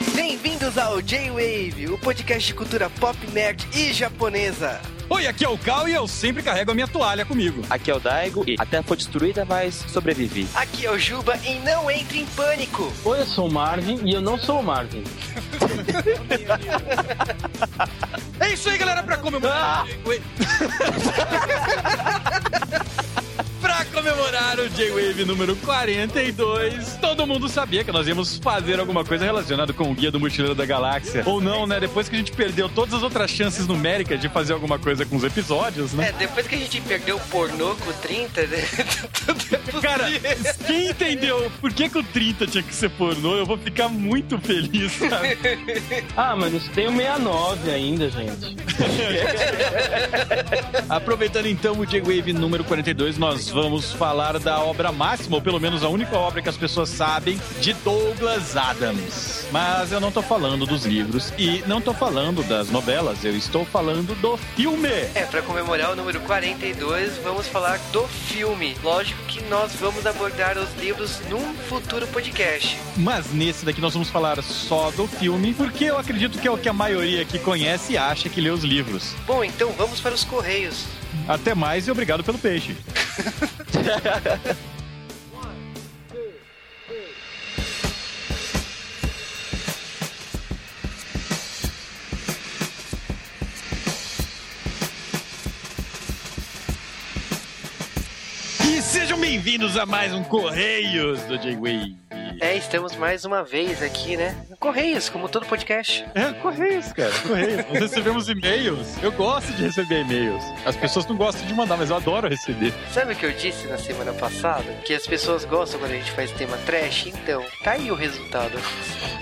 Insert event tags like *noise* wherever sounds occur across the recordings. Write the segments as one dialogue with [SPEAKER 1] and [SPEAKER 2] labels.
[SPEAKER 1] Bem-vindos ao J-Wave, o podcast de cultura pop, nerd e japonesa.
[SPEAKER 2] Oi, aqui é o Cal e eu sempre carrego a minha toalha comigo.
[SPEAKER 3] Aqui é o Daigo e a Terra foi destruída, mas sobrevivi.
[SPEAKER 1] Aqui é o Juba e não entre em pânico.
[SPEAKER 4] Oi, eu sou o Marvin e eu não sou o Marvin.
[SPEAKER 2] é isso aí, galera, pra comemorar. pra *laughs* comemorar o J-Wave número 42, todo mundo sabia que nós íamos fazer alguma coisa relacionada com o Guia do Mochileiro da Galáxia. Ou não, né? Depois que a gente perdeu todas as outras chances numéricas de fazer alguma coisa com os episódios, né?
[SPEAKER 1] É, depois que a gente perdeu o pornô com o 30, né? *laughs*
[SPEAKER 2] É Cara, quem entendeu por que, que o 30 tinha que ser pornô, eu vou ficar muito feliz, sabe? *laughs*
[SPEAKER 4] ah, mas tem o 69 ainda, gente. *laughs*
[SPEAKER 2] Aproveitando então o J-Wave número 42, nós vamos falar da obra máxima, ou pelo menos a única obra que as pessoas sabem, de Douglas Adams. Mas eu não tô falando dos livros e não tô falando das novelas, eu estou falando do filme.
[SPEAKER 1] É, para comemorar o número 42, vamos falar do filme. Lógico que nós vamos abordar os livros num futuro podcast.
[SPEAKER 2] Mas nesse daqui nós vamos falar só do filme, porque eu acredito que é o que a maioria aqui conhece e acha que lê os livros.
[SPEAKER 1] Bom, então vamos para os Correios.
[SPEAKER 2] Até mais e obrigado pelo peixe. *laughs* e sejam bem-vindos a mais um Correios do J-Wave.
[SPEAKER 1] É, estamos mais uma vez aqui, né? Correios, como todo podcast.
[SPEAKER 2] É, Correios, cara. Correios. Nós recebemos e-mails. Eu gosto de receber e-mails. As pessoas não gostam de mandar, mas eu adoro receber.
[SPEAKER 1] Sabe o que eu disse na semana passada? Que as pessoas gostam quando a gente faz tema trash? Então, tá aí o resultado.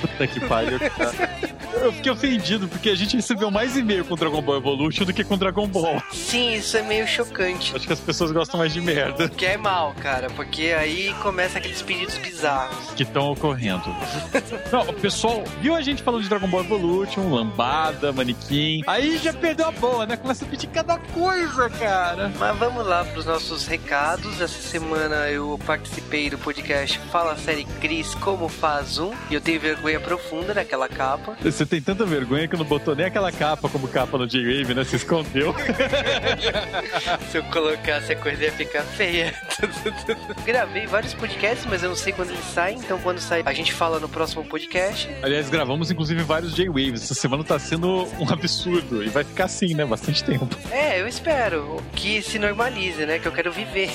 [SPEAKER 2] Puta que pariu. *laughs* Eu fiquei ofendido porque a gente recebeu mais e-mail com Dragon Ball Evolution do que com Dragon Ball.
[SPEAKER 1] Sim, isso é meio chocante.
[SPEAKER 2] Acho que as pessoas gostam mais de merda.
[SPEAKER 1] Que é mal, cara, porque aí começa aqueles pedidos bizarros.
[SPEAKER 2] Que estão ocorrendo. Não, o pessoal viu a gente falando de Dragon Ball Evolution, lambada, manequim. Aí já perdeu a boa, né? Começa a pedir cada coisa, cara.
[SPEAKER 1] Mas vamos lá pros nossos recados. Essa semana eu participei do podcast Fala Série Cris Como Faz Um. E eu tenho vergonha profunda daquela capa.
[SPEAKER 2] Você tem tanta vergonha que não botou nem aquela capa como capa no J-Wave, né? Se escondeu. *laughs*
[SPEAKER 1] Se eu colocasse a coisa ia ficar feia. *laughs* Gravei vários podcasts, mas eu não sei quando eles saem. Então quando sair, a gente fala no próximo podcast.
[SPEAKER 2] Aliás, gravamos inclusive vários J-Waves. Essa semana tá sendo um absurdo. E vai ficar assim, né? Bastante tempo.
[SPEAKER 1] É, eu espero que se normalize, né? Que eu quero viver.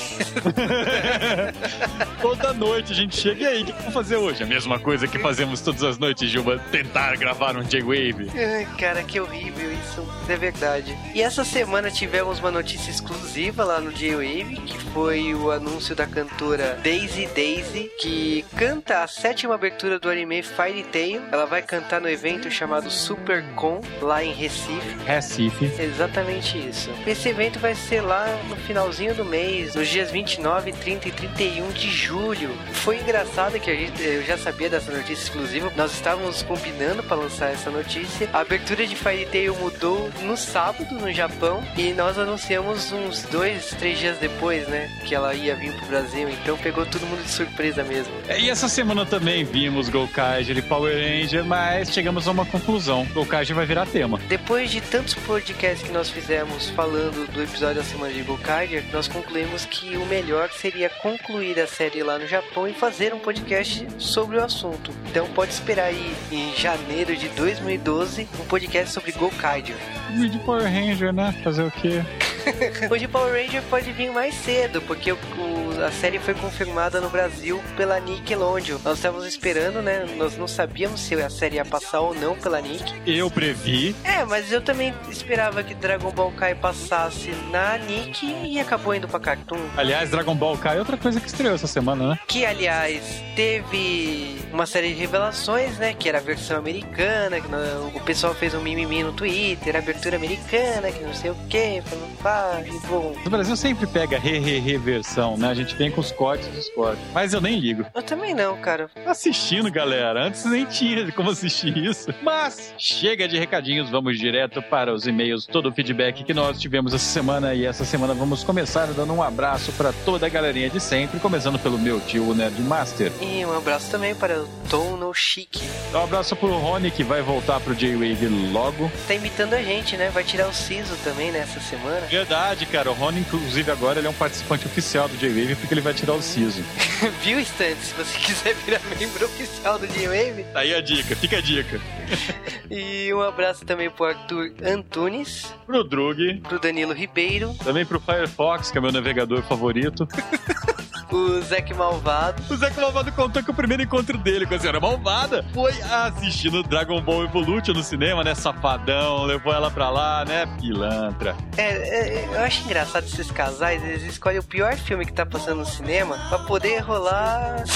[SPEAKER 1] *laughs*
[SPEAKER 2] Toda noite a gente chega e aí, o que vamos fazer hoje? A mesma coisa que fazemos todas as noites, Gilma. Tentar gravar um J-Wave.
[SPEAKER 1] Ai, cara, que horrível isso. É verdade. E essa semana tivemos uma notícia exclusiva lá no J-Wave, que foi o anúncio da cantora Daisy Daisy, que canta a sétima abertura do anime Fairy Tail. Ela vai cantar no evento chamado Super Con, lá em Recife.
[SPEAKER 2] Recife.
[SPEAKER 1] Exatamente isso. Esse evento vai ser lá no finalzinho do mês, nos dias 29, 30 e 31 de julho. Foi engraçado que a gente, eu já sabia dessa notícia exclusiva. Nós estávamos combinando para lançar essa notícia. A abertura de Fairy Tail mudou no sábado no Japão e nós anunciamos uns dois, três dias depois, né, que ela ia vir pro Brasil. Então pegou todo mundo de surpresa mesmo.
[SPEAKER 2] É, e essa semana também vimos Gokaiger e Power Ranger, mas chegamos a uma conclusão. Gokaiger vai virar tema.
[SPEAKER 1] Depois de tantos podcasts que nós fizemos falando do episódio da semana de Gokaiger, nós concluímos que o melhor seria concluir a série lá no Japão e fazer um podcast sobre o assunto. Então pode esperar aí em janeiro de 2012 um podcast sobre Gokaiger.
[SPEAKER 2] O de Power Ranger, né? Fazer o quê? *laughs*
[SPEAKER 1] o de Power Ranger pode vir mais cedo, porque o, o, a série foi confirmada no Brasil pela Nickelodeon. Nós estávamos esperando, né? Nós não sabíamos se a série ia passar ou não pela Nick.
[SPEAKER 2] Eu previ.
[SPEAKER 1] É, mas eu também esperava que Dragon Ball Kai passasse na Nick e acabou indo pra Cartoon.
[SPEAKER 2] Aliás, Dragon Ball Kai é outra coisa que estreou essa semana, né?
[SPEAKER 1] Que, aliás, teve uma série de revelações, né? Que era a versão americana, que o pessoal fez um mimimi no Twitter, abertura americana, que não sei o que, falando e bom.
[SPEAKER 2] O Brasil sempre pega re-re-re versão, né? A gente vem com os cortes e os cortes. Mas eu nem ligo.
[SPEAKER 1] Eu também não, cara.
[SPEAKER 2] Assistindo, galera. Antes nem tinha como assistir isso. Mas chega de recadinhos, vamos direto para os e-mails, todo o feedback que nós tivemos essa semana. E essa semana vamos começar dando um abraço para toda a galerinha de sempre, começando pelo meu tio, o Nerd Master.
[SPEAKER 1] E um abraço também para o Tono Chique.
[SPEAKER 2] Um abraço pro Rony, que vai voltar pro J-Wave logo.
[SPEAKER 1] Tá imitando a gente, né? Vai tirar o siso também nessa semana.
[SPEAKER 2] Verdade, cara. O Rony, inclusive, agora ele é um participante oficial do J-Wave porque ele vai tirar o siso. *laughs*
[SPEAKER 1] Viu, Stan? Se você quiser virar membro oficial do J-Wave.
[SPEAKER 2] Tá aí a dica, fica a dica. *laughs*
[SPEAKER 1] E um abraço também pro Arthur Antunes,
[SPEAKER 2] Pro Drug,
[SPEAKER 1] pro Danilo Ribeiro,
[SPEAKER 2] também pro Firefox, que é meu navegador favorito. *laughs*
[SPEAKER 1] o Zac Malvado,
[SPEAKER 2] O Zé Malvado contou que o primeiro encontro dele com a senhora malvada foi assistindo Dragon Ball Evolution no cinema, né? Safadão, levou ela pra lá, né? Pilantra.
[SPEAKER 1] É, é, eu acho engraçado esses casais, eles escolhem o pior filme que tá passando no cinema pra poder rolar. *laughs*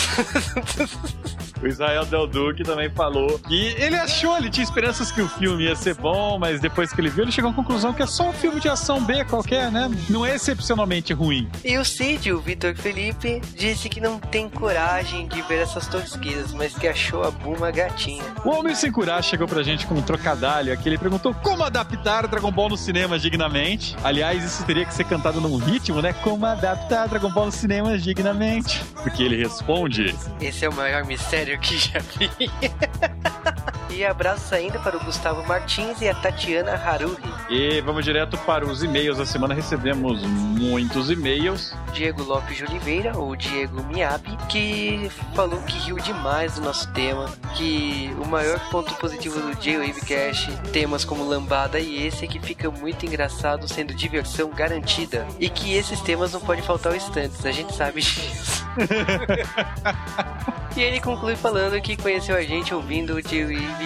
[SPEAKER 2] O Israel Del Duque também falou que ele achou, ele tinha esperanças que o filme ia ser bom, mas depois que ele viu, ele chegou à conclusão que é só um filme de ação B qualquer, né? Não é excepcionalmente ruim.
[SPEAKER 1] e o Cid, o Vitor Felipe, disse que não tem coragem de ver essas tosqueiras, mas que achou a Buma gatinha.
[SPEAKER 2] O Homem Sem Curar chegou pra gente com um trocadalho aqui. Ele perguntou como adaptar Dragon Ball no cinema dignamente. Aliás, isso teria que ser cantado num ritmo, né? Como adaptar Dragon Ball no cinema dignamente. Porque ele responde:
[SPEAKER 1] Esse é o maior mistério que já vi. *laughs* e abraços ainda para o Gustavo Martins e a Tatiana Haruhi.
[SPEAKER 2] E vamos direto para os e-mails da semana. Recebemos muitos e-mails.
[SPEAKER 1] Diego Lopes de Oliveira, ou Diego Miabi, que falou que riu demais do nosso tema, que o maior ponto positivo do J-Wave Cash, temas como Lambada e esse, é que fica muito engraçado, sendo diversão garantida, e que esses temas não podem faltar ao instantes, a gente sabe disso. *laughs* e ele conclui falando que conheceu a gente ouvindo o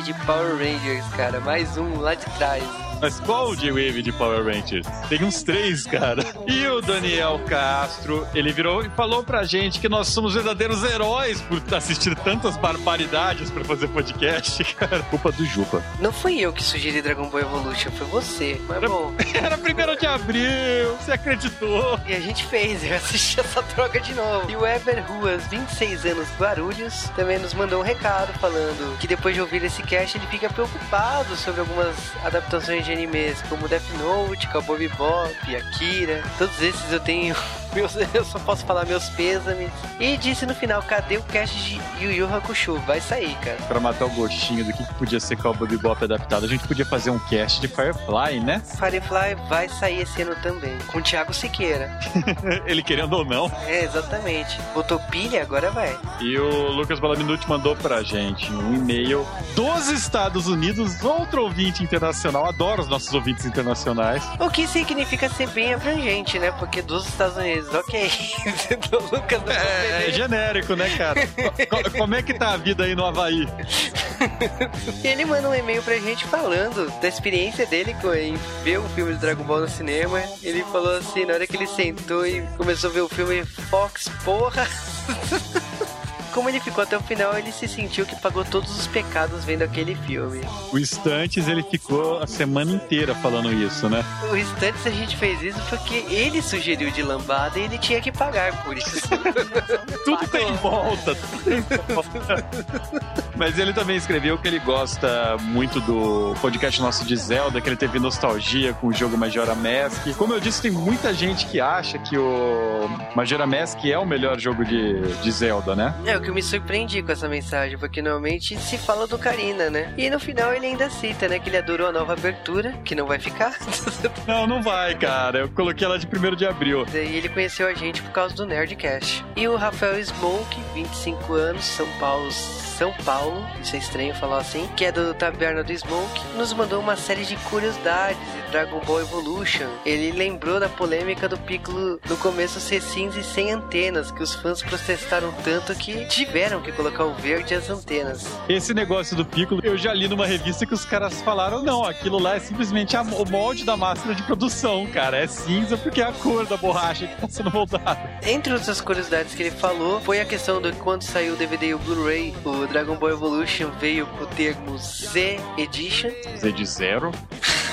[SPEAKER 1] de Power Rangers, cara, mais um lá de trás.
[SPEAKER 2] Mas qual o J-Wave de Power Rangers? Tem uns três, cara. E o Daniel Castro, ele virou e falou pra gente que nós somos verdadeiros heróis por assistir tantas barbaridades pra fazer podcast, *laughs* cara. Culpa do Jupa.
[SPEAKER 1] Não fui eu que sugeri Dragon Ball Evolution, foi você, mas bom. *laughs*
[SPEAKER 2] Era primeiro de abril, você acreditou?
[SPEAKER 1] E a gente fez, eu assisti essa droga de novo. E o Ever Ruas, 26 anos, Guarulhos, também nos mandou um recado falando que depois de ouvir esse cast ele fica preocupado sobre algumas adaptações de animes, como Death Note, Cowboy Bebop, Akira. Todos esses eu tenho. *laughs* Meus, eu só posso falar meus pêsames. E disse no final: cadê o cast de Yu Yu Hakusho? Vai sair, cara.
[SPEAKER 2] Pra matar o gostinho do que que podia ser Cowboy Bebop adaptado, a gente podia fazer um cast de Firefly, né?
[SPEAKER 1] Firefly vai sair esse ano também, com o Thiago Siqueira. *laughs*
[SPEAKER 2] Ele querendo ou não.
[SPEAKER 1] É, exatamente. Botou pilha, agora vai.
[SPEAKER 2] E o Lucas Balaminuti mandou pra gente um e-mail dos Estados Unidos, outro ouvinte internacional. Adoro os nossos ouvintes internacionais.
[SPEAKER 1] O que significa ser bem abrangente, né? Porque dos Estados Unidos, ok. *laughs* do Lucas não
[SPEAKER 2] É, é genérico, né, cara? Co- co- como é que tá a vida aí no Havaí?
[SPEAKER 1] E *laughs* ele manda um e-mail pra gente falando da experiência dele com, em ver o filme do Dragon Ball no cinema. Ele falou assim, na hora que ele sentou e começou a ver o filme Fox, porra. *laughs* Como ele ficou até o final, ele se sentiu que pagou todos os pecados vendo aquele filme.
[SPEAKER 2] O Instantes, ele ficou a semana inteira falando isso, né?
[SPEAKER 1] O restante a gente fez isso porque ele sugeriu de lambada e ele tinha que pagar por isso. *laughs*
[SPEAKER 2] Tudo tem volta, tudo tem volta. *laughs* Mas ele também escreveu que ele gosta muito do podcast nosso de Zelda, que ele teve nostalgia com o jogo Majora Mask. Como eu disse, tem muita gente que acha que o Majora Mask é o melhor jogo de, de Zelda, né?
[SPEAKER 1] É o que eu me surpreendi com essa mensagem, porque normalmente se fala do Karina, né? E no final ele ainda cita, né, que ele adorou a nova abertura, que não vai ficar. *laughs*
[SPEAKER 2] Não, não vai, cara. Eu coloquei ela de 1 de abril.
[SPEAKER 1] E ele conheceu a gente por causa do Nerdcast. E o Rafael Smoke, 25 anos, São Paulo, São Paulo, isso é estranho falar assim, que é do Taberna do Smoke, nos mandou uma série de curiosidades de Dragon Ball Evolution. Ele lembrou da polêmica do Piccolo no começo ser cinza e sem antenas, que os fãs protestaram tanto que tiveram que colocar o verde e as antenas.
[SPEAKER 2] Esse negócio do Piccolo, eu já li numa revista que os caras falaram, não, aquilo lá é simplesmente a- o molde da máquina de produção, cara. É cinza porque é a cor da borracha que tá sendo moldada.
[SPEAKER 1] Entre outras curiosidades que ele falou, foi a questão de quando saiu o DVD e o Blu-ray, o Dragon Ball Evolution veio com o termo Z Edition.
[SPEAKER 2] Z de zero.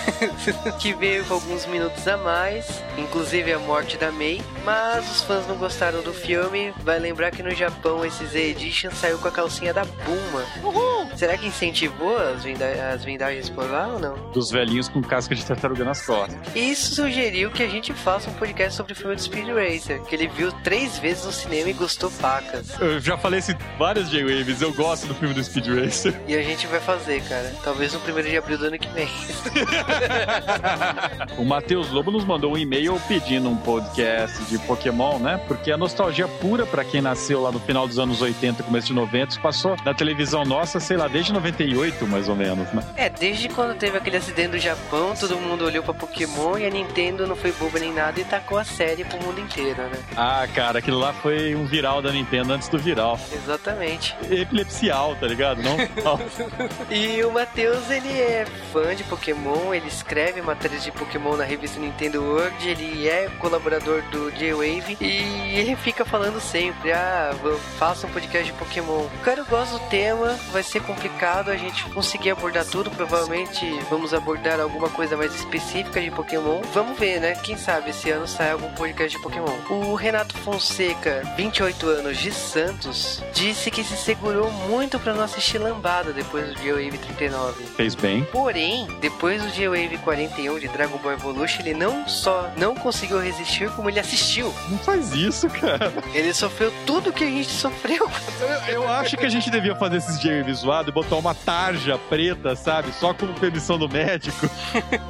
[SPEAKER 2] *laughs*
[SPEAKER 1] que veio com alguns minutos a mais, inclusive a morte da May, mas os fãs não gostaram do filme. Vai lembrar que no Japão esse Z Edition saiu com a calcinha da Bulma. Uhul. Será que incentivou as, vinda as vendagens por lá ou não?
[SPEAKER 2] Dos velhinhos com casca de tartaruga nas costas.
[SPEAKER 1] Isso sugeriu que a gente faça um podcast sobre o filme do Speed Racer, que ele viu três vezes no cinema e gostou pacas.
[SPEAKER 2] Eu já falei isso várias J-Waves, eu gosto do filme do Speed Racer.
[SPEAKER 1] E a gente vai fazer, cara. Talvez no primeiro de abril do ano que vem. *laughs*
[SPEAKER 2] o Matheus Lobo nos mandou um e-mail pedindo um podcast de Pokémon, né? Porque a nostalgia pura para quem nasceu lá no final dos anos 80, começo de 90, passou na televisão nossa, sei lá, desde 98, mais ou menos, né?
[SPEAKER 1] É, desde quando teve aquele acidente do Japão, todo mundo olhou para Pokémon e a Nintendo não foi boba nem nada e tacou a série pro mundo inteiro, né?
[SPEAKER 2] Ah, cara, aquilo lá foi um viral da Nintendo antes do viral.
[SPEAKER 1] Exatamente.
[SPEAKER 2] Epilepsial, tá ligado? Não? *laughs*
[SPEAKER 1] e o Matheus, ele é fã de Pokémon, ele escreve matérias de Pokémon na revista Nintendo World, ele é colaborador do J-Wave e ele fica falando sempre, ah, faça um podcast de Pokémon. Cara, eu gosto do tema, vai ser complicado a gente conseguir abordar tudo, provavelmente vamos abordar alguma coisa mais específica de Pokémon. Vamos ver, né? Quem sabe esse ano sai algum podcast de Pokémon. O Renato Fonseca, 28 anos de Santos, disse que se segurou muito para não assistir Lambada depois do J-Wave 39.
[SPEAKER 2] Fez bem.
[SPEAKER 1] Porém, depois do J-Wave 41 de Dragon Ball Evolution, ele não só não conseguiu resistir, como ele assistiu.
[SPEAKER 2] Não faz isso, cara.
[SPEAKER 1] Ele sofreu tudo que a gente sofreu.
[SPEAKER 2] Eu, eu acho que a gente devia fazer esses J-Wave zoado e botar uma tarja preta, sabe? Só com permissão do médico.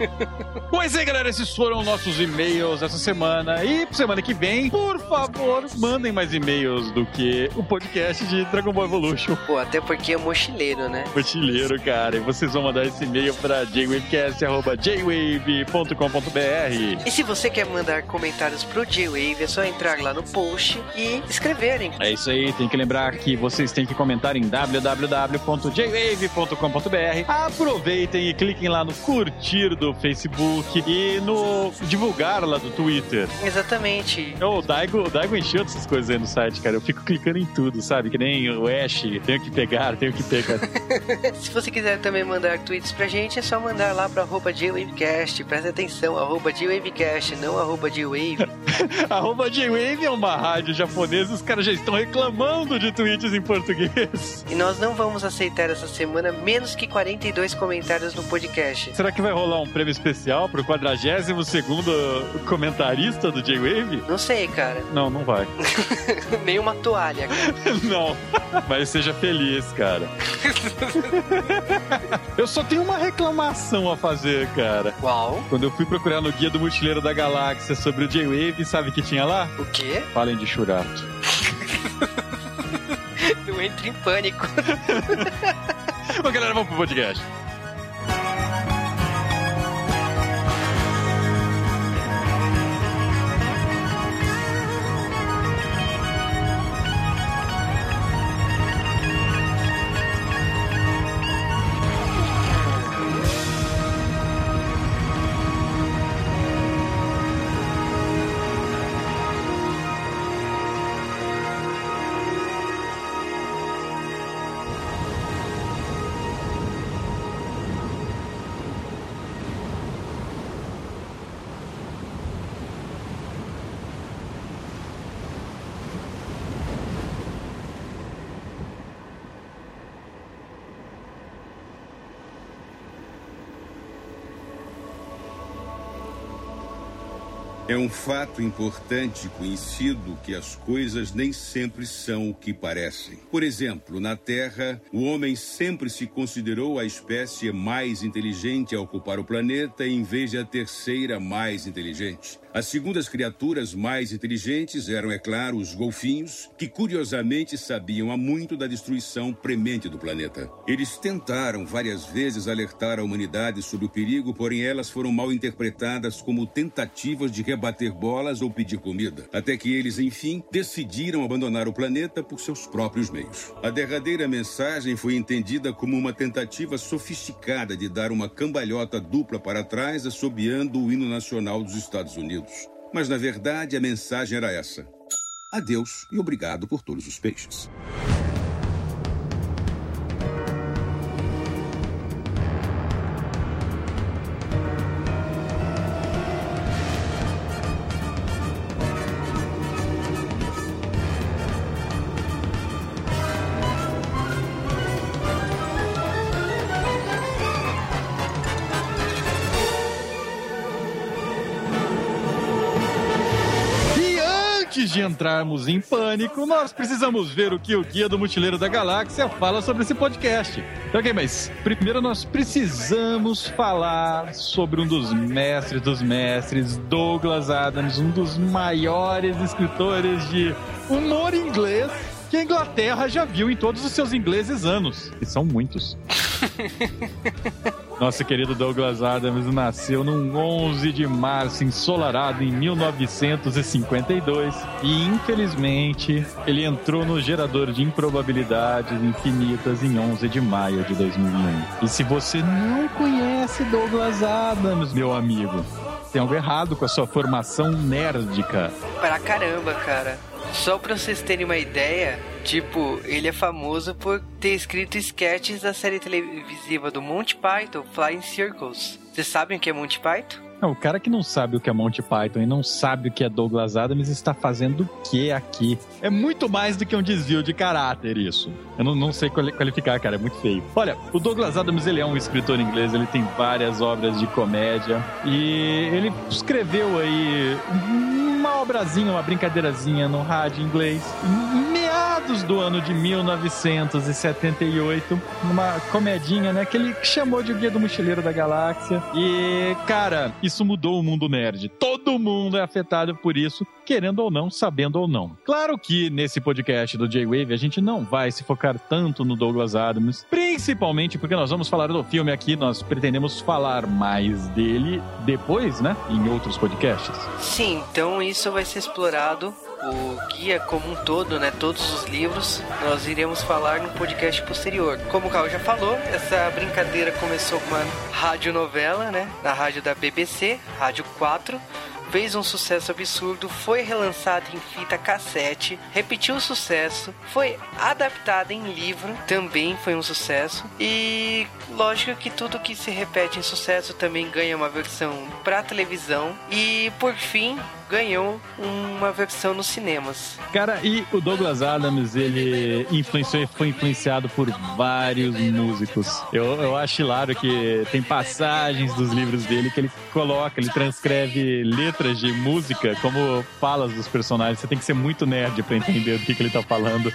[SPEAKER 2] *laughs* pois é, galera, esses foram nossos e-mails essa semana. E semana que vem, por favor, mandem mais e-mails do que o podcast de Dragon Ball Evolution.
[SPEAKER 1] Pô, até porque é mochileiro, né?
[SPEAKER 2] Mochileiro, cara. E vocês vão mandar esse e-mail pra jwavecast.jwave.com.br.
[SPEAKER 1] E se você quer mandar comentários pro J-Wave, é só entrar lá no post e escreverem.
[SPEAKER 2] É isso aí, tem que lembrar que vocês têm que comentar em www.jwave.com.br. Aproveitem e cliquem lá no curtir do Facebook e no divulgar lá do Twitter.
[SPEAKER 1] Exatamente.
[SPEAKER 2] O Daigo, o Daigo encheu dessas coisas aí no site, cara. Eu fico clicando em tudo, sabe? Que nem o Ash, tenho que pegar, tenho que pegar. *laughs*
[SPEAKER 1] Se você quiser também mandar tweets pra gente, é só mandar lá pra arroba JWavecast. Presta atenção, arroba JWavecast, não arroba JWave. *laughs*
[SPEAKER 2] arroba JWave é uma rádio japonesa, os caras já estão reclamando de tweets em português.
[SPEAKER 1] E nós não vamos aceitar essa semana menos que 42 comentários no podcast.
[SPEAKER 2] Será que vai rolar um prêmio especial pro 42 segundo comentarista do J-Wave?
[SPEAKER 1] Não sei, cara.
[SPEAKER 2] Não, não vai. *laughs*
[SPEAKER 1] Nem uma toalha, cara.
[SPEAKER 2] não. Mas seja feliz, cara. *laughs* eu só tenho uma reclamação a fazer, cara.
[SPEAKER 1] Qual?
[SPEAKER 2] Quando eu fui procurar no Guia do Mochileiro da Galáxia sobre o J-Wave, sabe o que tinha lá?
[SPEAKER 1] O quê?
[SPEAKER 2] Falem de Churato. *laughs*
[SPEAKER 1] eu entro em pânico. *laughs*
[SPEAKER 2] Bom, galera, vamos pro podcast.
[SPEAKER 5] É um fato importante conhecido que as coisas nem sempre são o que parecem. Por exemplo, na Terra, o homem sempre se considerou a espécie mais inteligente a ocupar o planeta em vez de a terceira mais inteligente. As segundas criaturas mais inteligentes eram, é claro, os golfinhos, que curiosamente sabiam há muito da destruição premente do planeta. Eles tentaram várias vezes alertar a humanidade sobre o perigo, porém elas foram mal interpretadas como tentativas de rebater bolas ou pedir comida, até que eles, enfim, decidiram abandonar o planeta por seus próprios meios. A derradeira mensagem foi entendida como uma tentativa sofisticada de dar uma cambalhota dupla para trás, assobiando o hino nacional dos Estados Unidos. Mas na verdade a mensagem era essa: adeus e obrigado por todos os peixes.
[SPEAKER 2] Entrarmos em pânico, nós precisamos ver o que o Guia do Mochileiro da Galáxia fala sobre esse podcast. Então, ok, mas primeiro nós precisamos falar sobre um dos mestres dos mestres, Douglas Adams, um dos maiores escritores de humor inglês que a Inglaterra já viu em todos os seus ingleses anos. E são muitos. *laughs* Nosso querido Douglas Adams nasceu num 11 de março ensolarado em 1952 e infelizmente ele entrou no gerador de improbabilidades infinitas em 11 de maio de 2001. E se você não conhece Douglas Adams, meu amigo, tem algo errado com a sua formação nerdica.
[SPEAKER 1] Pra caramba, cara. Só pra vocês terem uma ideia, tipo, ele é famoso por ter escrito sketches da série televisiva do Monty Python, Flying Circles. Vocês sabem o que é Monty Python?
[SPEAKER 2] Não, o cara que não sabe o que é Monty Python e não sabe o que é Douglas Adams está fazendo o que aqui? É muito mais do que um desvio de caráter isso. Eu não, não sei qualificar, cara, é muito feio. Olha, o Douglas Adams, ele é um escritor inglês, ele tem várias obras de comédia e ele escreveu aí uma obrazinha, uma brincadeirazinha no rádio inglês meados do ano de 1978, uma comedinha, né, que ele chamou de Guia do Mochileiro da Galáxia. E, cara, isso mudou o mundo nerd. Todo mundo é afetado por isso, querendo ou não, sabendo ou não. Claro que nesse podcast do J-Wave a gente não vai se focar tanto no Douglas Adams, principalmente porque nós vamos falar do filme aqui, nós pretendemos falar mais dele depois, né, em outros podcasts.
[SPEAKER 1] Sim, então isso vai ser explorado o guia como um todo, né, todos os livros, nós iremos falar no podcast posterior. Como o Carl já falou, essa brincadeira começou com uma radionovela, né, na rádio da BBC, Rádio 4, fez um sucesso absurdo, foi relançada em fita cassete, repetiu o sucesso, foi adaptada em livro, também foi um sucesso. E lógico que tudo que se repete em sucesso também ganha uma versão para televisão. E por fim, ganhou uma versão nos cinemas.
[SPEAKER 2] Cara, e o Douglas Adams, ele influenciou e foi influenciado por vários músicos. Eu, eu acho hilário que tem passagens dos livros dele que ele coloca, ele transcreve letras de música como falas dos personagens. Você tem que ser muito nerd para entender do que, que ele tá falando.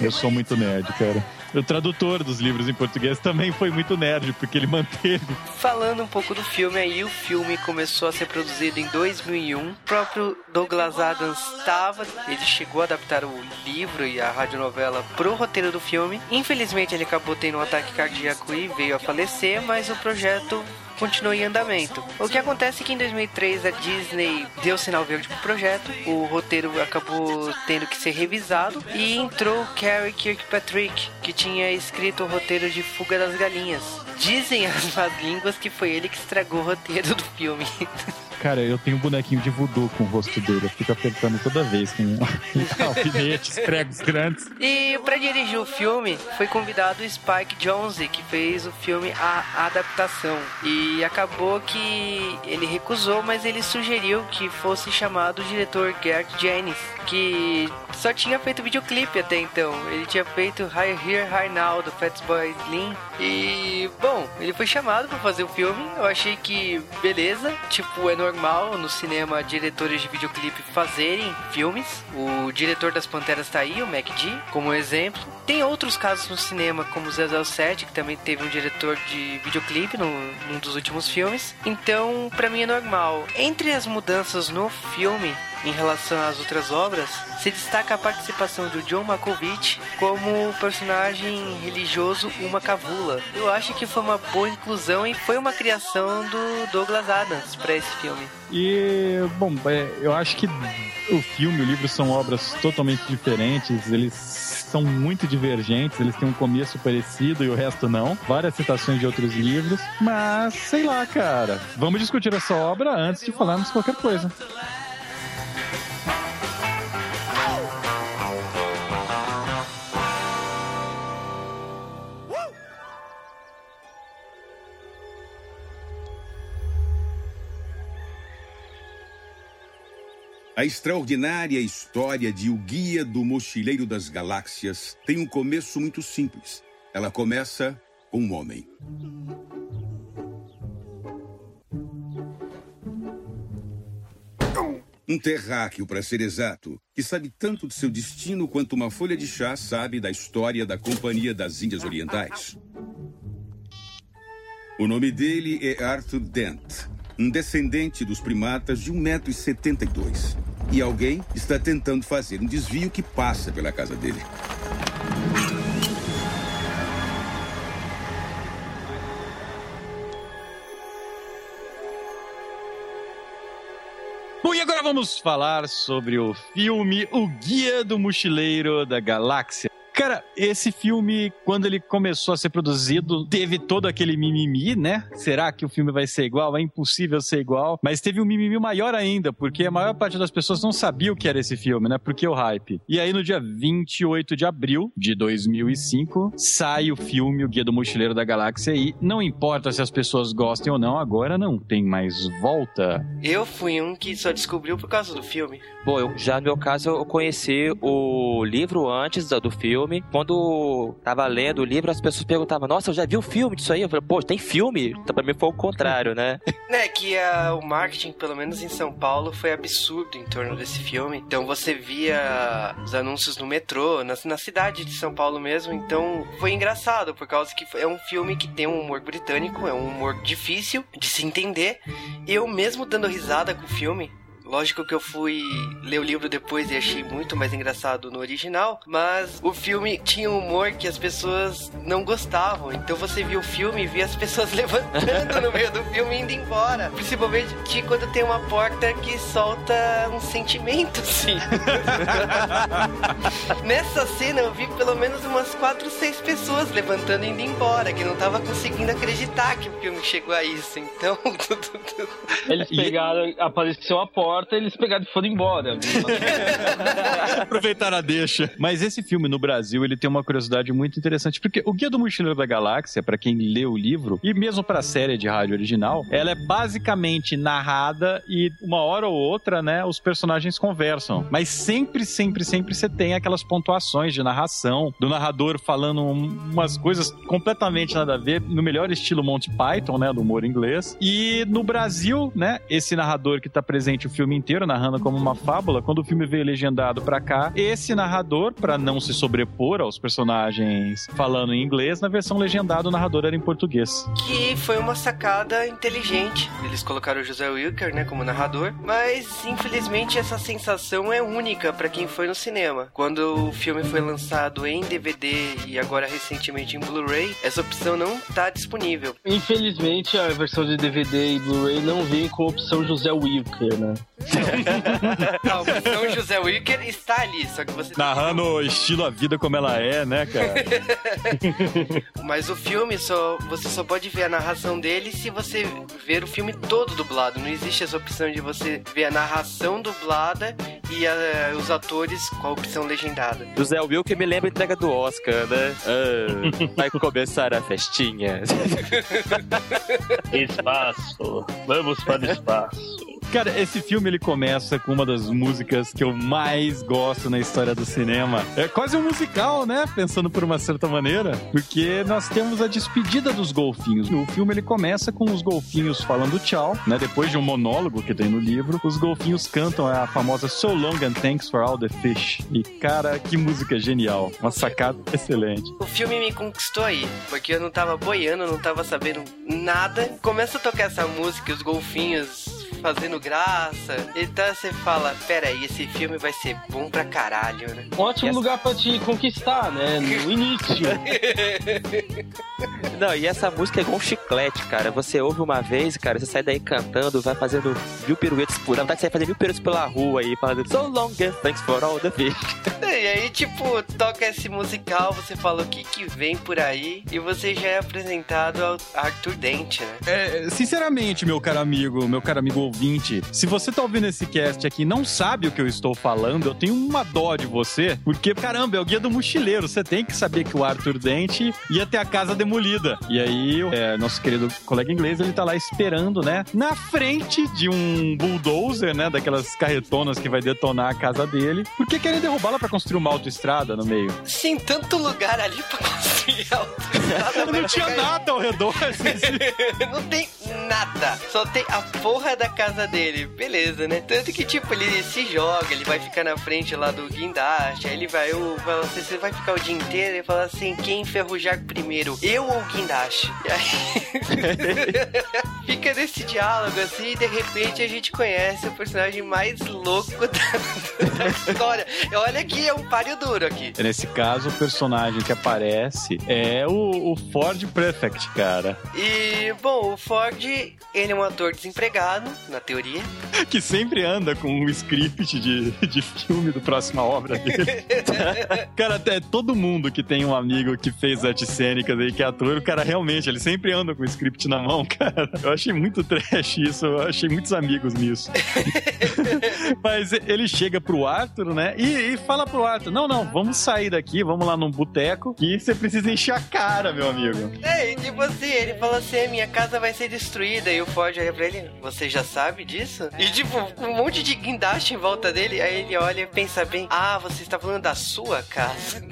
[SPEAKER 2] Eu sou muito nerd, cara. O tradutor dos livros em português também foi muito nerd, porque ele manteve.
[SPEAKER 1] Falando um pouco do filme aí, o filme começou a ser produzido em 2001. O próprio Douglas Adams estava, ele chegou a adaptar o livro e a radionovela pro roteiro do filme. Infelizmente ele acabou tendo um ataque cardíaco e veio a falecer, mas o projeto continuou em andamento. O que acontece é que em 2003 a Disney deu sinal verde pro projeto, o roteiro acabou tendo que ser revisado e entrou Carrie Kirkpatrick, que tinha escrito o roteiro de Fuga das Galinhas. Dizem as más línguas que foi ele que estragou o roteiro do filme. *laughs*
[SPEAKER 2] Cara, eu tenho um bonequinho de voodoo com o rosto dele. Eu fico apertando toda vez com *laughs* alfinetes, pregos grandes.
[SPEAKER 1] E para dirigir o filme, foi convidado o Spike Jonze, que fez o filme A Adaptação. E acabou que ele recusou, mas ele sugeriu que fosse chamado o diretor Gert Jennings, que só tinha feito videoclipe até então. Ele tinha feito High Here, High Now, do Fatboy Slim. E, bom, ele foi chamado para fazer o filme. Eu achei que, beleza, tipo, é normal no cinema diretores de videoclipe fazerem filmes. O diretor das Panteras tá aí, o Mac D, como exemplo. Tem outros casos no cinema, como 007, que também teve um diretor de videoclipe no, num dos últimos filmes. Então, para mim é normal. Entre as mudanças no filme, em relação às outras obras, se destaca a participação do John Malkovich como personagem religioso Uma Cavula. Eu acho que foi uma boa inclusão e foi uma criação do Douglas Adams para esse filme.
[SPEAKER 2] E, bom, é, eu acho que o filme e o livro são obras totalmente diferentes, eles são muito divergentes, eles têm um começo parecido e o resto não. Várias citações de outros livros, mas sei lá, cara. Vamos discutir essa obra antes de falarmos qualquer coisa.
[SPEAKER 5] A extraordinária história de O Guia do Mochileiro das Galáxias tem um começo muito simples. Ela começa com um homem. Um terráqueo, para ser exato, que sabe tanto de seu destino quanto uma folha de chá sabe da história da Companhia das Índias Orientais. O nome dele é Arthur Dent, um descendente dos primatas de 1,72m. E alguém está tentando fazer um desvio que passa pela casa dele.
[SPEAKER 2] Bom, e agora vamos falar sobre o filme O Guia do Mochileiro da Galáxia. Esse filme, quando ele começou a ser produzido, teve todo aquele mimimi, né? Será que o filme vai ser igual? É impossível ser igual. Mas teve um mimimi maior ainda, porque a maior parte das pessoas não sabia o que era esse filme, né? Porque o hype. E aí, no dia 28 de abril de 2005, sai o filme O Guia do Mochileiro da Galáxia. E não importa se as pessoas gostem ou não, agora não tem mais volta.
[SPEAKER 1] Eu fui um que só descobriu por causa do filme.
[SPEAKER 3] Bom, eu, já no meu caso, eu conheci o livro antes do, do filme. Quando tava lendo o livro, as pessoas perguntavam: Nossa, eu já vi o filme disso aí. Eu falei: Pô, tem filme? Então pra mim foi o contrário, né? *laughs*
[SPEAKER 1] É que a, o marketing, pelo menos em São Paulo, foi absurdo em torno desse filme. Então você via os anúncios no metrô, na, na cidade de São Paulo mesmo. Então foi engraçado, por causa que é um filme que tem um humor britânico, é um humor difícil de se entender. Eu mesmo dando risada com o filme, Lógico que eu fui ler o livro depois e achei muito mais engraçado no original, mas o filme tinha um humor que as pessoas não gostavam. Então você via o filme e via as pessoas *laughs* levantando no meio do filme e indo embora. Principalmente quando tem uma porta que solta um sentimento, assim. *laughs* Nessa cena eu vi pelo menos umas 4, 6 pessoas levantando e indo embora, que não tava conseguindo acreditar que o filme chegou a isso. Então. *laughs*
[SPEAKER 4] Eles pegaram, apareceu a porta porta, eles pegaram e foram embora. *laughs*
[SPEAKER 2] Aproveitar a deixa. Mas esse filme no Brasil, ele tem uma curiosidade muito interessante, porque o Guia do Mochileiro da Galáxia, para quem lê o livro, e mesmo para a série de rádio original, ela é basicamente narrada e uma hora ou outra, né, os personagens conversam. Mas sempre, sempre, sempre você tem aquelas pontuações de narração, do narrador falando umas coisas completamente nada a ver, no melhor estilo Monty Python, né, do humor inglês. E no Brasil, né, esse narrador que tá presente o filme filme inteiro, narrando como uma fábula. Quando o filme veio legendado pra cá, esse narrador, para não se sobrepor aos personagens falando em inglês, na versão legendada o narrador era em português.
[SPEAKER 1] Que foi uma sacada inteligente. Eles colocaram o José Wilker, né, como narrador, mas infelizmente essa sensação é única para quem foi no cinema. Quando o filme foi lançado em DVD e agora recentemente em Blu-ray, essa opção não tá disponível.
[SPEAKER 4] Infelizmente a versão de DVD e Blu-ray não vem com a opção José Wilker, né? *laughs*
[SPEAKER 1] a opção José Wicker está ali, só que você
[SPEAKER 2] narrando o estilo a vida como ela é, né, cara? *laughs*
[SPEAKER 1] Mas o filme só você só pode ver a narração dele se você ver o filme todo dublado. Não existe essa opção de você ver a narração dublada e a, os atores com a opção legendada.
[SPEAKER 3] José Wilker me lembra a entrega do Oscar, né? Ah, vai começar a festinha. *laughs*
[SPEAKER 4] espaço. Vamos para o espaço.
[SPEAKER 2] Cara, esse filme ele começa com uma das músicas que eu mais gosto na história do cinema. É quase um musical, né? Pensando por uma certa maneira, porque nós temos a despedida dos golfinhos. O filme ele começa com os golfinhos falando tchau, né? Depois de um monólogo que tem no livro, os golfinhos cantam a famosa So Long and Thanks for All the Fish. E cara, que música genial. Uma sacada excelente.
[SPEAKER 1] O filme me conquistou aí, porque eu não tava boiando, não tava sabendo nada. Começa a tocar essa música e os golfinhos fazendo graça. Então você fala, pera aí, esse filme vai ser bom pra caralho, né?
[SPEAKER 4] Um ótimo essa... lugar pra te conquistar, né? No *laughs* início.
[SPEAKER 3] Não, e essa música é igual um chiclete, cara. Você ouve uma vez, cara, você sai daí cantando, vai fazendo mil piruetas por... Na verdade, você vai fazer mil piruetas pela rua aí, falando So long and thanks for all the fish. *laughs*
[SPEAKER 1] E aí, tipo, toca esse musical, você fala o que que vem por aí, e você já é apresentado ao Arthur Dente, né?
[SPEAKER 2] É, sinceramente, meu caro amigo, meu caro amigo ouvinte, se você tá ouvindo esse cast aqui e não sabe o que eu estou falando, eu tenho uma dó de você, porque, caramba, é o guia do mochileiro. Você tem que saber que o Arthur Dente ia ter a casa demolida. E aí, é, nosso querido colega inglês, ele tá lá esperando, né? Na frente de um bulldozer, né? Daquelas carretonas que vai detonar a casa dele, porque querem derrubá-la para construir uma autoestrada no meio.
[SPEAKER 1] Sim, tanto lugar ali pra construir *laughs* autoestrada.
[SPEAKER 2] não tinha nada ao redor.
[SPEAKER 1] Assim. *laughs* não tem nada. Só tem a porra da casa dele. Beleza, né? Tanto que, tipo, ele se joga, ele vai ficar na frente lá do guindaste, aí ele vai, eu, você, você vai ficar o dia inteiro e fala assim, quem enferrujar primeiro, eu ou o guindaste? E aí... *laughs* fica nesse diálogo assim, e de repente a gente conhece o personagem mais louco *laughs* da, da história. Olha que é um páreo duro aqui.
[SPEAKER 2] Nesse caso, o personagem que aparece é o, o Ford Prefect, cara.
[SPEAKER 1] E, bom, o Ford, ele é um ator desempregado, na teoria. *laughs*
[SPEAKER 2] Que sempre anda com um script de, de filme do próxima obra dele. *laughs* cara, até todo mundo que tem um amigo que fez artes cênicas aí, que é ator, o cara realmente, ele sempre anda com o script na mão, cara. Eu achei muito trash isso, eu achei muitos amigos nisso. *laughs* Mas ele chega pro Arthur, né, e, e fala pro Arthur, não, não, vamos sair daqui, vamos lá num boteco, que você precisa encher a cara, meu amigo.
[SPEAKER 1] É, e tipo assim, ele fala assim, minha casa vai ser destruída, e o Ford olha pra ele, você já sabe disso? E tipo, um monte de guindaste em volta dele, aí ele olha e pensa bem, ah, você está falando da sua casa?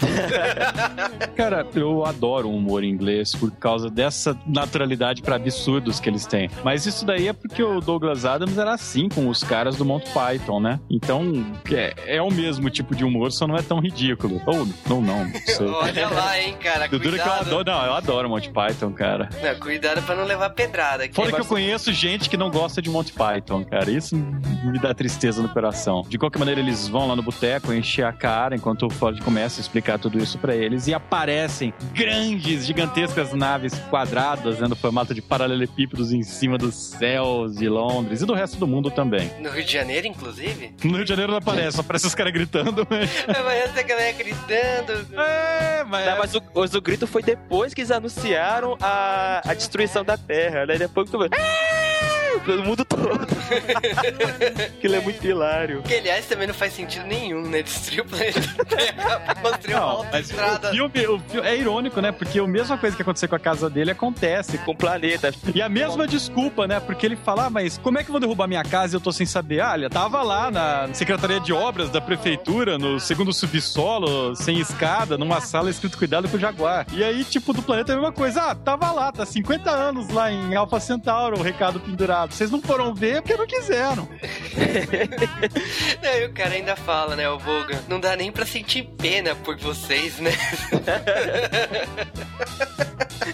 [SPEAKER 1] *laughs*
[SPEAKER 2] Cara, eu adoro o humor inglês por causa dessa naturalidade para absurdos que eles têm. Mas isso daí é porque o Douglas Adams era assim com os caras do Monty Python, né? Então, é, é o mesmo tipo de humor, só não é tão ridículo. Ou não, não. Sei. *laughs*
[SPEAKER 1] Olha lá, hein, cara.
[SPEAKER 2] Do que eu adoro, não, eu adoro Monty Python, cara.
[SPEAKER 1] Não, cuidado pra não levar pedrada.
[SPEAKER 2] Fora que eu conheço gente que não gosta de Monty Python, cara. Isso me dá tristeza no coração. De qualquer maneira, eles vão lá no boteco encher a cara enquanto o Ford começa a explicar tudo isso para eles e aparecem grandes, gigantescas naves quadradas, né, no formato de paralelepípedos em cima dos céus de Londres e do resto do mundo também.
[SPEAKER 1] No Rio de Janeiro, inclusive?
[SPEAKER 2] No Rio de Janeiro não aparece, só aparece os caras gritando. *laughs* Mas...
[SPEAKER 1] Aparece a galera gritando.
[SPEAKER 2] É, mas...
[SPEAKER 3] Não, mas o, o, o grito foi depois que eles anunciaram a, a destruição da Terra, né? Depois que tu... Pelo mundo todo. *laughs* Aquilo é muito hilário.
[SPEAKER 1] Que, aliás, também não faz sentido nenhum, né? Destruir o planeta *laughs* Terra pra construir uma.
[SPEAKER 2] O filme, o filme é irônico, né? Porque a mesma coisa que aconteceu com a casa dele acontece
[SPEAKER 3] com o planeta.
[SPEAKER 2] E a mesma desculpa, né? Porque ele fala, ah, mas como é que eu vou derrubar minha casa e eu tô sem saber? Ah, ele tava lá na Secretaria de Obras da Prefeitura, no segundo subsolo, sem escada, numa sala escrito cuidado com o Jaguar. E aí, tipo, do planeta é a mesma coisa. Ah, tava lá, tá 50 anos lá em Alpha Centauro, o recado pendurado. Vocês não foram ver porque não quiseram. *laughs*
[SPEAKER 1] não, e o cara ainda fala, né, o Vogan, não dá nem pra sentir pena por vocês, né? *laughs*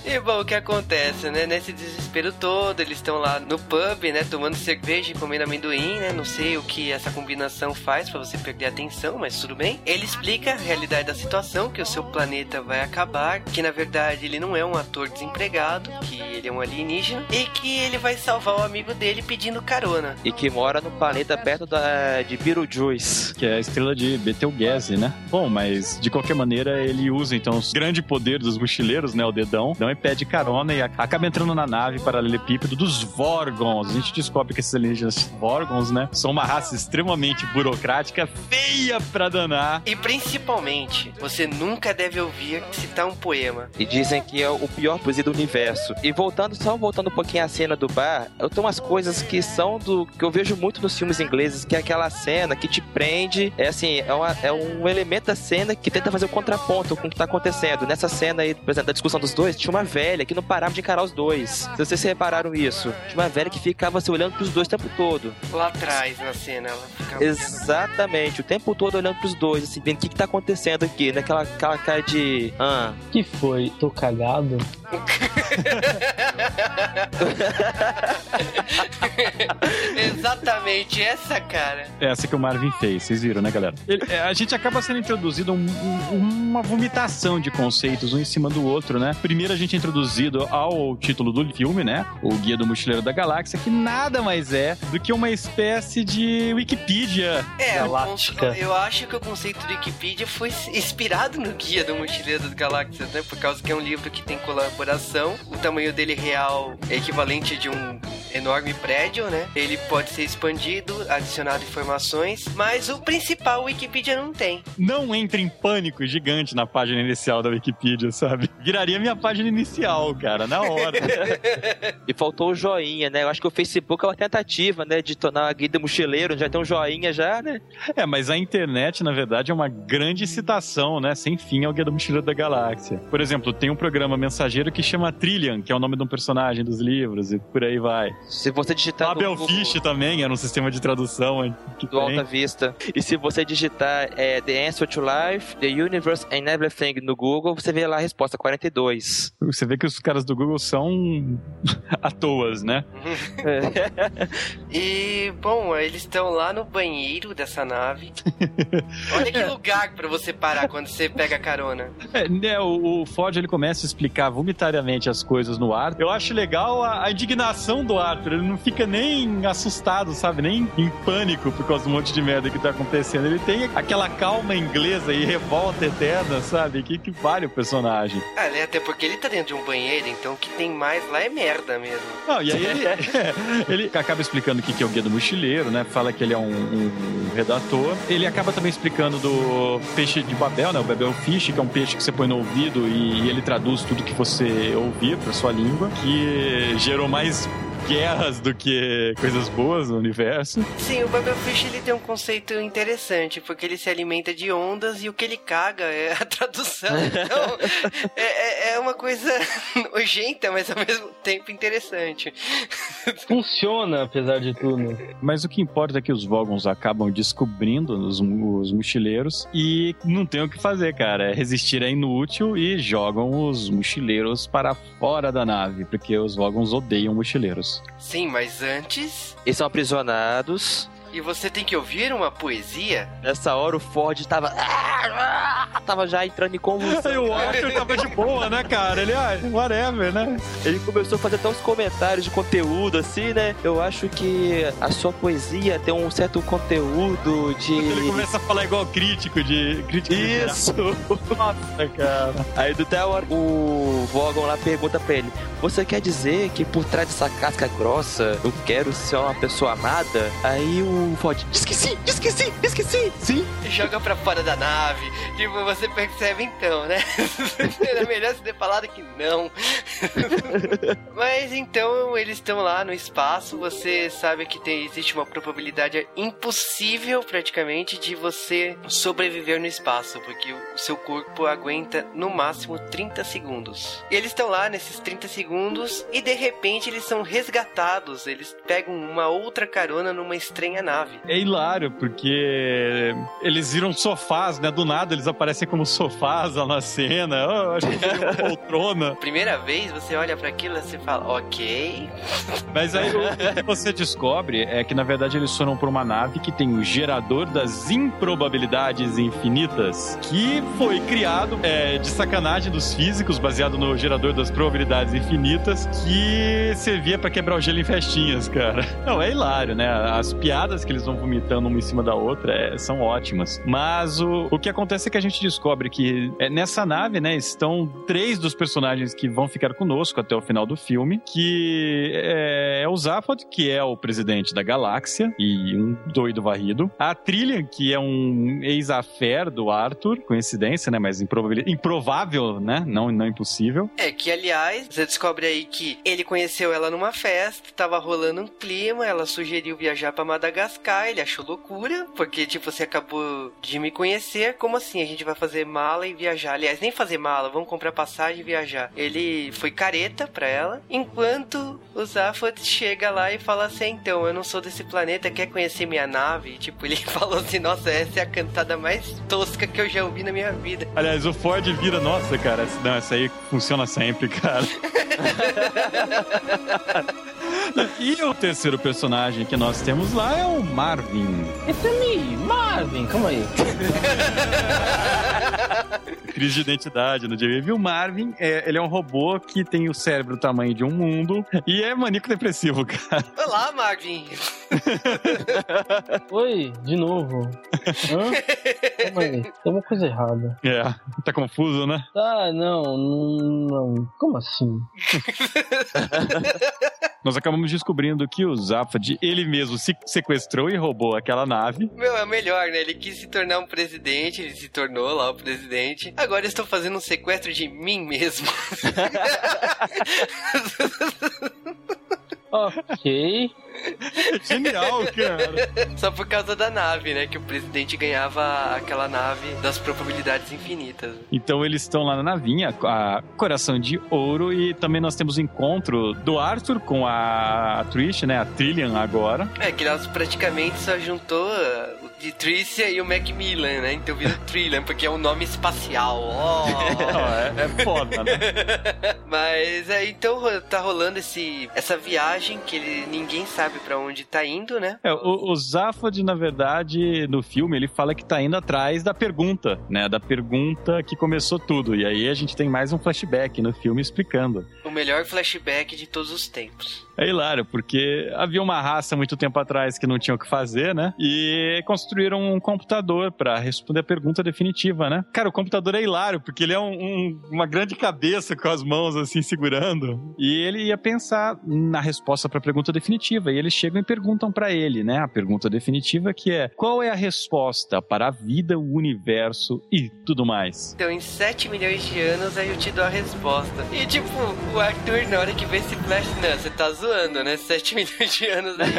[SPEAKER 1] E bom, o que acontece, né? Nesse desespero todo, eles estão lá no pub, né? Tomando cerveja e comendo amendoim, né? Não sei o que essa combinação faz para você perder a atenção, mas tudo bem. Ele explica a realidade da situação, que o seu planeta vai acabar, que na verdade ele não é um ator desempregado, que ele é um alienígena, e que ele vai salvar o amigo dele pedindo carona.
[SPEAKER 3] E que mora no planeta perto da, de Beetlejuice.
[SPEAKER 2] Que é a estrela de Betelgeuse, né? Bom, mas de qualquer maneira ele usa então os grandes poderes dos mochileiros, né? O dedão, não e pede carona e acaba entrando na nave paralelepípedo dos Vorgons. A gente descobre que esses alienígenas Vorgons, né? São uma raça extremamente burocrática, feia pra danar.
[SPEAKER 1] E principalmente, você nunca deve ouvir citar um poema.
[SPEAKER 3] E dizem que é o pior poesia do universo. E voltando, só voltando um pouquinho à cena do bar, eu tenho umas coisas que são do. que eu vejo muito nos filmes ingleses, que é aquela cena que te prende. É assim, é, uma, é um elemento da cena que tenta fazer o contraponto com o que tá acontecendo. Nessa cena aí, por exemplo, da discussão dos dois, tinha uma velha que não parava de encarar os dois. Se vocês repararam isso, tinha uma velha que ficava se olhando pros dois o tempo todo.
[SPEAKER 1] Lá atrás na cena, ela ficava.
[SPEAKER 3] Exatamente, o tempo todo olhando pros dois, assim, vendo o que, que tá acontecendo aqui, naquela aquela cara de. Ah.
[SPEAKER 4] que foi? Tô cagado? *laughs* *laughs*
[SPEAKER 1] Exatamente, essa cara.
[SPEAKER 2] Essa que o Marvin fez, vocês viram, né, galera? Ele, é, a gente acaba sendo introduzido um, um, uma vomitação de conceitos um em cima do outro, né? Primeiro a gente é introduzido ao título do filme, né? O Guia do Mochileiro da Galáxia, que nada mais é do que uma espécie de Wikipedia
[SPEAKER 1] É, o
[SPEAKER 4] Galáctica.
[SPEAKER 1] eu acho que o conceito do Wikipedia foi inspirado no Guia do Mochileiro das Galáxias, né? Por causa que é um livro que tem colaboração. O tamanho dele real é equivalente de um enorme prédio, né? Ele pode ser expandido, adicionado informações, mas o principal Wikipedia não tem.
[SPEAKER 2] Não entre em pânico gigante na página inicial da Wikipedia, sabe? Viraria minha página inicial, cara, na hora. *laughs*
[SPEAKER 3] e faltou o joinha, né? Eu acho que o Facebook é uma tentativa, né, de tornar a guia mochileiro, já tem um joinha já, né?
[SPEAKER 2] É, mas a internet, na verdade, é uma grande citação, né, sem fim ao Guia do Mochileiro da Galáxia. Por exemplo, tem um programa mensageiro que chama Trillian, que é o nome de um personagem dos livros, e por aí vai.
[SPEAKER 3] Se você digitar...
[SPEAKER 2] Babel Fish também era um sistema de tradução que
[SPEAKER 3] do tem. Alta Vista. E se você digitar é, The Answer to Life, The Universe and Everything no Google, você vê lá a resposta 42.
[SPEAKER 2] Você vê que os caras do Google são *laughs* à toas, né? *laughs*
[SPEAKER 1] e, bom, eles estão lá no banheiro dessa nave. *laughs* Olha que lugar para você parar quando você pega carona.
[SPEAKER 2] É, né, o, o, Ford ele começa a explicar vomitariamente as coisas no ar. Eu acho legal a, a, indignação do Arthur. Ele não fica nem assustado, sabe? Nem em pânico por causa do monte de merda que tá acontecendo. Ele tem aquela calma inglesa e revolta eterna, sabe? Que, que vale o personagem.
[SPEAKER 1] Ah, né? Até porque ele tá dentro de um banheiro, então o que tem mais lá é merda mesmo.
[SPEAKER 2] Não, e aí ele, *laughs* ele acaba explicando o que é o Guia do Mochileiro, né? Fala que ele é um, um, redator. Ele acaba também explicando do peixe de Babel, né? O Babel Fish, que é um peixe que você põe no ouvido e, e ele traduz tudo que você ouvir pra sua língua, que gerou mais guerras do que coisas boas no universo.
[SPEAKER 1] Sim, o Bubblefish ele tem um conceito interessante, porque ele se alimenta de ondas e o que ele caga é a tradução. *laughs* Então, é, é, é uma coisa *laughs* nojenta, mas ao mesmo tempo interessante.
[SPEAKER 4] Funciona, apesar de tudo.
[SPEAKER 2] Mas o que importa é que os Vogons acabam descobrindo os, os mochileiros e não tem o que fazer, cara. É resistir é inútil e jogam os mochileiros para fora da nave, porque os Vogons odeiam mochileiros.
[SPEAKER 1] Sim, mas antes.
[SPEAKER 3] Eles são aprisionados
[SPEAKER 1] e você tem que ouvir uma poesia?
[SPEAKER 3] Nessa hora o Ford tava. Tava já entrando em convulsão. *laughs*
[SPEAKER 2] E o Arthur tava de boa, né, cara? Ele, ah, whatever, né?
[SPEAKER 3] Ele começou a fazer até uns comentários de conteúdo, assim, né? Eu acho que a sua poesia tem um certo conteúdo de.
[SPEAKER 2] Ele começa a falar igual crítico de. Crítico
[SPEAKER 3] Isso!
[SPEAKER 2] De *laughs* Nossa, cara.
[SPEAKER 3] Aí do até o Vogon lá pergunta pra ele: Você quer dizer que por trás dessa casca grossa eu quero ser uma pessoa amada? Aí o o. Esqueci, esqueci, esqueci. Sim.
[SPEAKER 1] Joga pra fora da nave. Tipo, você percebe então, né? *laughs* Era melhor você ter falado que não. *laughs* Mas então eles estão lá no espaço. Você sabe que tem, existe uma probabilidade impossível, praticamente, de você sobreviver no espaço, porque o seu corpo aguenta no máximo 30 segundos. E eles estão lá nesses 30 segundos e de repente eles são resgatados. Eles pegam uma outra carona numa estranha nave.
[SPEAKER 2] É hilário, porque eles viram sofás, né? Do nada eles aparecem como sofás lá na cena. Eu acho que uma *laughs* poltrona.
[SPEAKER 1] Primeira vez você olha para aquilo e você fala, ok.
[SPEAKER 2] Mas aí o que você descobre é que na verdade eles foram por uma nave que tem o gerador das improbabilidades infinitas, que foi criado é, de sacanagem dos físicos, baseado no gerador das probabilidades infinitas, que servia para quebrar o gelo em festinhas, cara. Não, é hilário, né? As piadas que eles vão vomitando uma em cima da outra é, são ótimas. Mas o, o que acontece é que a gente descobre que é, nessa nave, né, estão três dos personagens que vão ficar conosco até o final do filme, que é, é o Zaphod, que é o presidente da galáxia e um doido varrido. A Trillian, que é um ex-affair do Arthur, coincidência, né, mas improvável, né, não, não impossível.
[SPEAKER 1] É, que aliás, você descobre aí que ele conheceu ela numa festa, tava rolando um clima, ela sugeriu viajar para Madagascar Madagascar, ele achou loucura, porque, tipo, você acabou de me conhecer, como assim? A gente vai fazer mala e viajar. Aliás, nem fazer mala, vamos comprar passagem e viajar. Ele foi careta pra ela, enquanto o Zafod chega lá e fala assim: então, eu não sou desse planeta, quer conhecer minha nave? E, *laughs* tipo, ele *laughs* falou assim: nossa, essa é a cantada mais tosca que eu já ouvi na minha vida.
[SPEAKER 2] Aliás, o Ford vira, nossa, cara, não, essa aí funciona sempre, *laughs* cara. *laughs* e o terceiro personagem que nós temos lá é o Marvin.
[SPEAKER 4] It's me, Marvin, calma aí. *laughs*
[SPEAKER 2] Crise de identidade no J-Wave. E o Marvin, é, ele é um robô que tem o cérebro do tamanho de um mundo e é maníaco depressivo, cara.
[SPEAKER 1] Olá, Marvin. *laughs*
[SPEAKER 4] Oi, de novo. Hã? Calma aí, tem uma coisa errada.
[SPEAKER 2] É, tá confuso, né?
[SPEAKER 4] Ah, não, não. não. Como assim? *laughs*
[SPEAKER 2] Nós acabamos descobrindo que o Zafad, ele mesmo se sequestrou e roubou aquela nave.
[SPEAKER 1] Meu, é o melhor, né? Ele quis se tornar um presidente, ele se tornou lá o presidente. Agora eu estou fazendo um sequestro de mim mesmo. *laughs*
[SPEAKER 4] Ok.
[SPEAKER 2] Genial, cara.
[SPEAKER 1] Só por causa da nave, né? Que o presidente ganhava aquela nave das probabilidades infinitas.
[SPEAKER 2] Então eles estão lá na navinha, a Coração de Ouro, e também nós temos o encontro do Arthur com a Trish, né? A Trillian agora.
[SPEAKER 1] É, que elas praticamente só juntou o de Tricia e o Macmillan, né? Então vira Trillian, porque é um nome espacial. Oh. *laughs*
[SPEAKER 2] Não, é, é foda, né? *laughs*
[SPEAKER 1] Mas é, então tá rolando esse, essa viagem que ele, ninguém sabe pra onde tá indo, né?
[SPEAKER 2] É, o, o Zafod, na verdade, no filme, ele fala que tá indo atrás da pergunta, né? Da pergunta que começou tudo. E aí a gente tem mais um flashback no filme explicando.
[SPEAKER 1] O melhor flashback de todos os tempos.
[SPEAKER 2] É hilário, porque havia uma raça muito tempo atrás que não tinha o que fazer, né? E construíram um computador pra responder a pergunta definitiva, né? Cara, o computador é hilário, porque ele é um- um- uma grande cabeça com as mãos assim segurando. E ele ia pensar na resposta pra pergunta definitiva. E eles chegam e perguntam pra ele, né? A pergunta definitiva que é: qual é a resposta para a vida, o universo e tudo mais?
[SPEAKER 1] Então, em 7 milhões de anos, aí eu te dou a resposta. E, tipo, o Arthur, na hora que vê esse flash, não, você tá zoando, né? 7 *laughs* milhões de anos aí.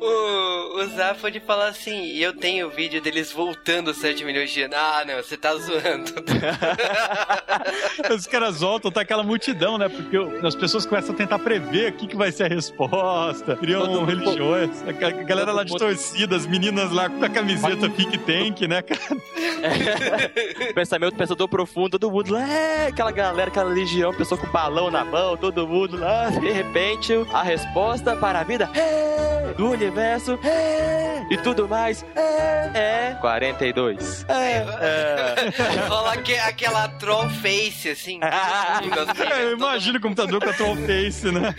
[SPEAKER 1] o, o Zafod fala assim, e eu tenho o vídeo deles voltando 7 milhões de anos. Ah, não, você tá zoando. *laughs*
[SPEAKER 2] Os caras voltam, tá aquela multidão, né? Porque as pessoas começam a tentar prever o que, que vai ser a resposta. Criam
[SPEAKER 3] Todo
[SPEAKER 2] religiões. A, galera lá de torcida, as meninas lá com a camiseta Think Tank, né, cara? *laughs*
[SPEAKER 3] Pensamento pensador profundo, todo mundo lá, é, aquela galera, aquela legião, pessoa com balão na mão, todo mundo lá, de repente, a resposta para a vida é, do universo é, e tudo mais é, é 42. É, é.
[SPEAKER 1] Rola aque- aquela troll face, assim. *laughs* mundo assim,
[SPEAKER 2] É, eu imagino o computador com a tua face, né?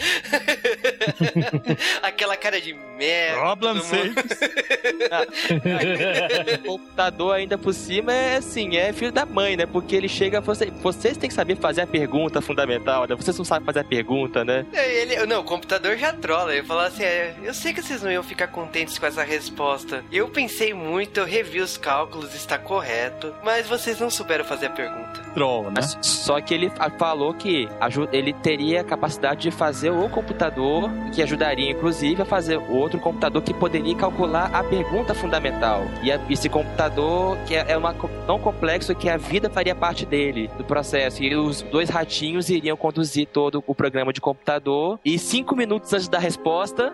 [SPEAKER 2] *laughs*
[SPEAKER 1] Aquela cara de merda.
[SPEAKER 2] Problem safe. *laughs*
[SPEAKER 3] o computador ainda por cima é assim, é filho da mãe, né? Porque ele chega, você, vocês têm que saber fazer a pergunta fundamental, né? Vocês não sabem fazer a pergunta, né?
[SPEAKER 1] É, Ele, não, computador já trola. Ele fala assim: é, eu sei que vocês não iam ficar contentes com essa resposta. Eu pensei muito, eu revi os cálculos, está correto. Mas vocês não souberam fazer a pergunta.
[SPEAKER 2] Troll, né?
[SPEAKER 3] Mas Só que ele fa- falou que ele teria a capacidade de fazer o computador, que ajudaria inclusive a fazer outro computador que poderia calcular a pergunta fundamental. E a- esse computador que é, é uma, tão complexo que a vida faria parte dele, do processo. E os dois ratinhos iriam conduzir todo o programa de computador. E cinco minutos antes da resposta.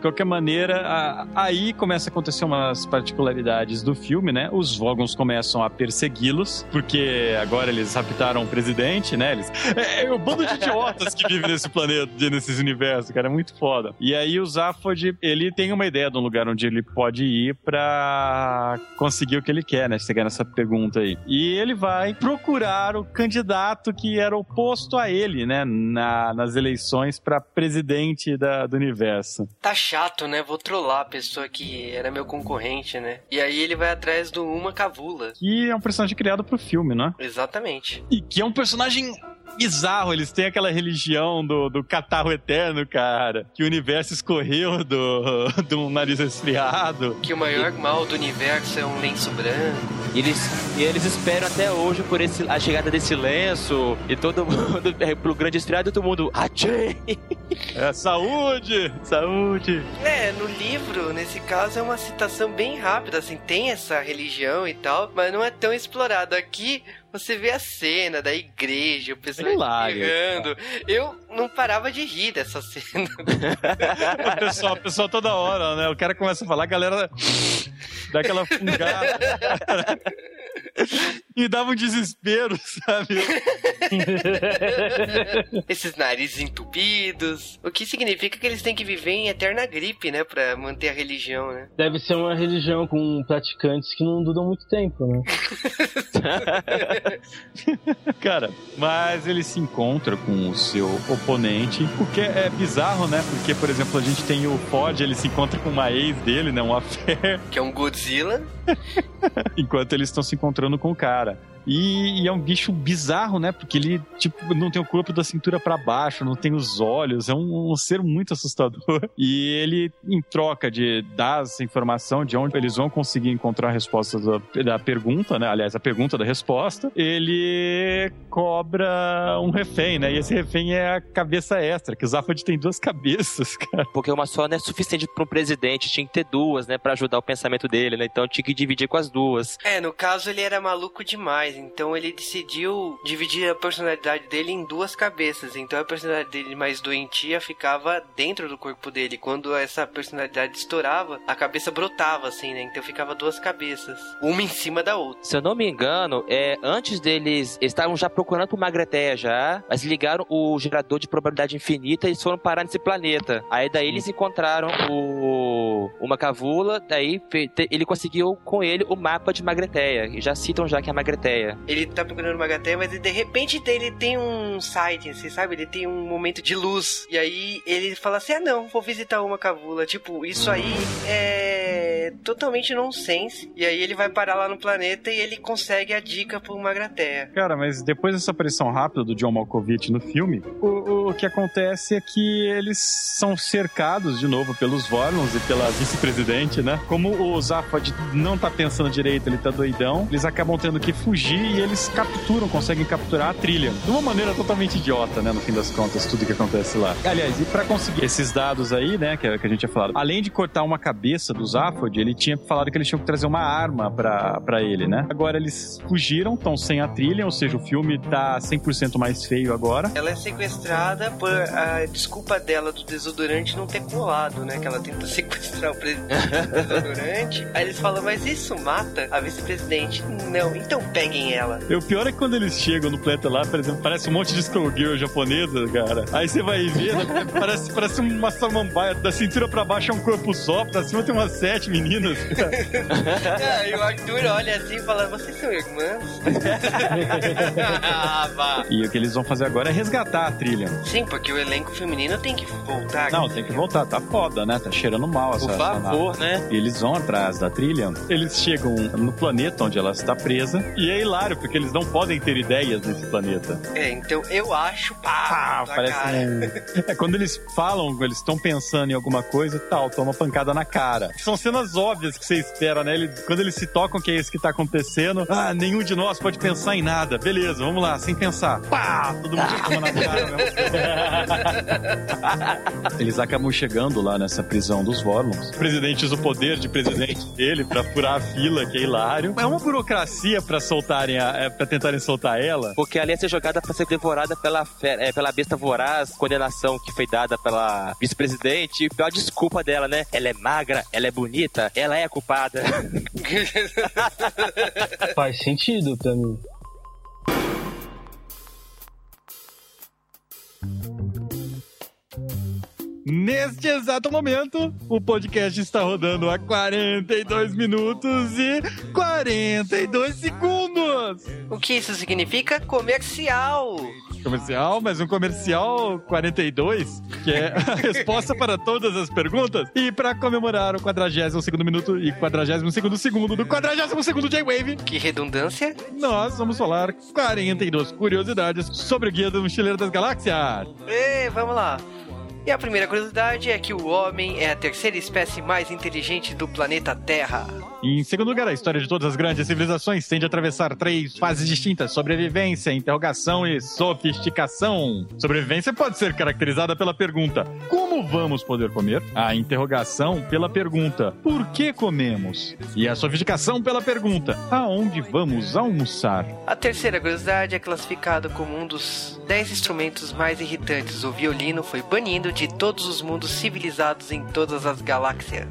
[SPEAKER 2] De qualquer maneira, a- aí começa a acontecer umas particularidades do filme, né? Os Vogons começam a persegui-los, porque agora eles raptaram o presidente, né? Eles... É, é o bando de idiotas que vive nesse planeta, nesses universos, cara, é muito foda. E aí o Zaphod, ele tem uma ideia de um lugar onde ele pode ir pra conseguir o que ele quer, né? Chegar nessa pergunta aí. E ele vai procurar o candidato que era oposto a ele, né? Na- nas eleições pra presidente da- do universo.
[SPEAKER 1] Tá chato, né? Vou trollar a pessoa que era meu concorrente, né? E aí ele vai atrás do Uma Cavula.
[SPEAKER 2] que é um personagem criado pro filme, né?
[SPEAKER 1] Exatamente.
[SPEAKER 2] E que é um personagem bizarro. Eles têm aquela religião do, do catarro eterno, cara. Que o universo escorreu do, *laughs* do nariz resfriado.
[SPEAKER 1] Que o maior mal do universo é um lenço branco.
[SPEAKER 3] E eles, e eles esperam até hoje por esse, a chegada desse lenço. E todo *laughs* mundo, é, pro grande estriado, todo mundo. Achei!
[SPEAKER 2] É saúde!
[SPEAKER 3] Saúde!
[SPEAKER 1] É, no livro, nesse caso, é uma citação bem rápida, assim, tem essa religião e tal, mas não é tão explorado. Aqui você vê a cena da igreja, o pessoal
[SPEAKER 2] Hilário.
[SPEAKER 1] espirrando. Eu não parava de rir dessa cena.
[SPEAKER 2] O pessoal, o pessoal toda hora, né? O cara começa a falar, a galera dá aquela fungada. E dava um desespero, sabe?
[SPEAKER 1] Esses narizes entupidos. O que significa que eles têm que viver em eterna gripe, né? Pra manter a religião, né?
[SPEAKER 4] Deve ser uma religião com praticantes que não duram muito tempo, né?
[SPEAKER 2] Cara, mas ele se encontra com o seu oponente, o que é bizarro, né? Porque, por exemplo, a gente tem o Ford, ele se encontra com uma ex dele, né? Um affair.
[SPEAKER 1] Que é um Godzilla.
[SPEAKER 2] Enquanto eles estão se encontrando com o cara. E, e, é um bicho bizarro, né? Porque ele, tipo, não tem o corpo da cintura para baixo, não tem os olhos, é um, um, ser muito assustador. E ele, em troca de dar essa informação de onde eles vão conseguir encontrar a resposta da, da pergunta, né? Aliás, a pergunta da resposta, ele cobra um refém, né? E esse refém é a cabeça extra, que o Zafad tem duas *laughs* cabeças, cara.
[SPEAKER 3] Porque uma só não é suficiente para um presidente, tinha que ter duas, né? para ajudar o pensamento dele, né? Então tinha que dividir com as duas.
[SPEAKER 1] É, no caso ele era maluco demais então ele decidiu dividir a personalidade dele em duas cabeças. Então a personalidade dele mais doentia ficava dentro do corpo dele. Quando essa personalidade estourava, a cabeça brotava assim, né? Então ficava duas cabeças, uma em cima da outra.
[SPEAKER 3] Se eu não me engano, é antes deles eles estavam já procurando por Magreteia já, mas ligaram o gerador de probabilidade infinita e foram parar nesse planeta. Aí daí eles encontraram o uma cavula, daí ele conseguiu com ele o mapa de Magreteia. E já citam já que é Magreteia.
[SPEAKER 1] Ele tá procurando uma gateia, mas de repente ele tem um site, você sabe? Ele tem um momento de luz. E aí ele fala assim: ah, não, vou visitar uma cavula. Tipo, isso aí é totalmente nonsense. E aí ele vai parar lá no planeta e ele consegue a dica por uma grateia.
[SPEAKER 2] Cara, mas depois dessa aparição rápida do John Malkovich no filme, o, o que acontece é que eles são cercados de novo pelos Vorlons e pela vice-presidente, né? Como o Zaphod não tá pensando direito, ele tá doidão, eles acabam tendo que fugir e eles capturam, conseguem capturar a trilha. De uma maneira totalmente idiota, né? No fim das contas, tudo que acontece lá. Aliás, e para conseguir esses dados aí, né? Que, que a gente tinha falado, além de cortar uma cabeça do Zaphod, ele tinha falado que eles tinham que trazer uma arma para ele, né? Agora eles fugiram, estão sem a trilha, ou seja, o filme tá 100% mais feio agora.
[SPEAKER 1] Ela é sequestrada por a desculpa dela do desodorante não ter colado, né? Que ela tenta *laughs* sequestrar o presidente do desodorante. Aí eles falam, mas isso mata a vice-presidente. Não, então peguem ela.
[SPEAKER 2] E o pior é que quando eles chegam no planeta lá, por exemplo, parece um monte de Skullgirl japonesa, cara. Aí você vai ver, né, *laughs* parece, parece uma samambaia. Da cintura pra baixo é um corpo só, pra cima tem umas sete meninas.
[SPEAKER 1] é, *laughs* e o Arthur olha assim e fala, vocês são irmãs? *laughs*
[SPEAKER 2] ah, e o que eles vão fazer agora é resgatar a trilha.
[SPEAKER 1] Sim, porque o elenco feminino tem que voltar.
[SPEAKER 2] Não, tem que voltar. Tá foda, né? Tá cheirando mal essa
[SPEAKER 3] Por favor, né?
[SPEAKER 2] E eles vão atrás da trilha. Eles chegam no planeta onde ela está presa. E lá hilário, porque eles não podem ter ideias nesse planeta.
[SPEAKER 1] É, então eu acho, pá,
[SPEAKER 2] ah, parece um... É, quando eles falam, eles estão pensando em alguma coisa, tal, toma pancada na cara. São cenas óbvias que você espera, né? Eles, quando eles se tocam que é isso que tá acontecendo, ah, nenhum de nós pode pensar em nada. Beleza, vamos lá, sem pensar. Pá, todo mundo toma na cara. *laughs* eles acabam chegando lá nessa prisão dos Vorlons. O presidente usa o poder de presidente dele para furar a fila, que é hilário. É uma burocracia para soltar tentarem, é, pra tentarem soltar ela.
[SPEAKER 3] Porque ali ia ser jogada pra ser devorada pela, é, pela besta voraz, condenação que foi dada pela vice-presidente. E pior desculpa dela, né? Ela é magra, ela é bonita, ela é a culpada. *laughs*
[SPEAKER 4] Faz sentido pra mim.
[SPEAKER 2] Neste exato momento, o podcast está rodando a 42 minutos e 42 segundos.
[SPEAKER 1] O que isso significa? Comercial.
[SPEAKER 2] Comercial, mas um comercial 42, que é a *laughs* resposta para todas as perguntas. E para comemorar o 42 segundo minuto e 42 segundo segundo do 42 segundo J-Wave.
[SPEAKER 1] Que redundância.
[SPEAKER 2] Nós vamos falar 42 curiosidades sobre o Guia do Mochileiro das Galáxias.
[SPEAKER 1] Ei, vamos lá. E a primeira curiosidade é que o homem é a terceira espécie mais inteligente do planeta Terra.
[SPEAKER 2] Em segundo lugar, a história de todas as grandes civilizações tende a atravessar três fases distintas: sobrevivência, interrogação e sofisticação. Sobrevivência pode ser caracterizada pela pergunta: como vamos poder comer? A interrogação pela pergunta: por que comemos? E a sofisticação pela pergunta: aonde vamos almoçar?
[SPEAKER 1] A terceira curiosidade é classificado como um dos dez instrumentos mais irritantes. O violino foi banido de todos os mundos civilizados em todas as galáxias.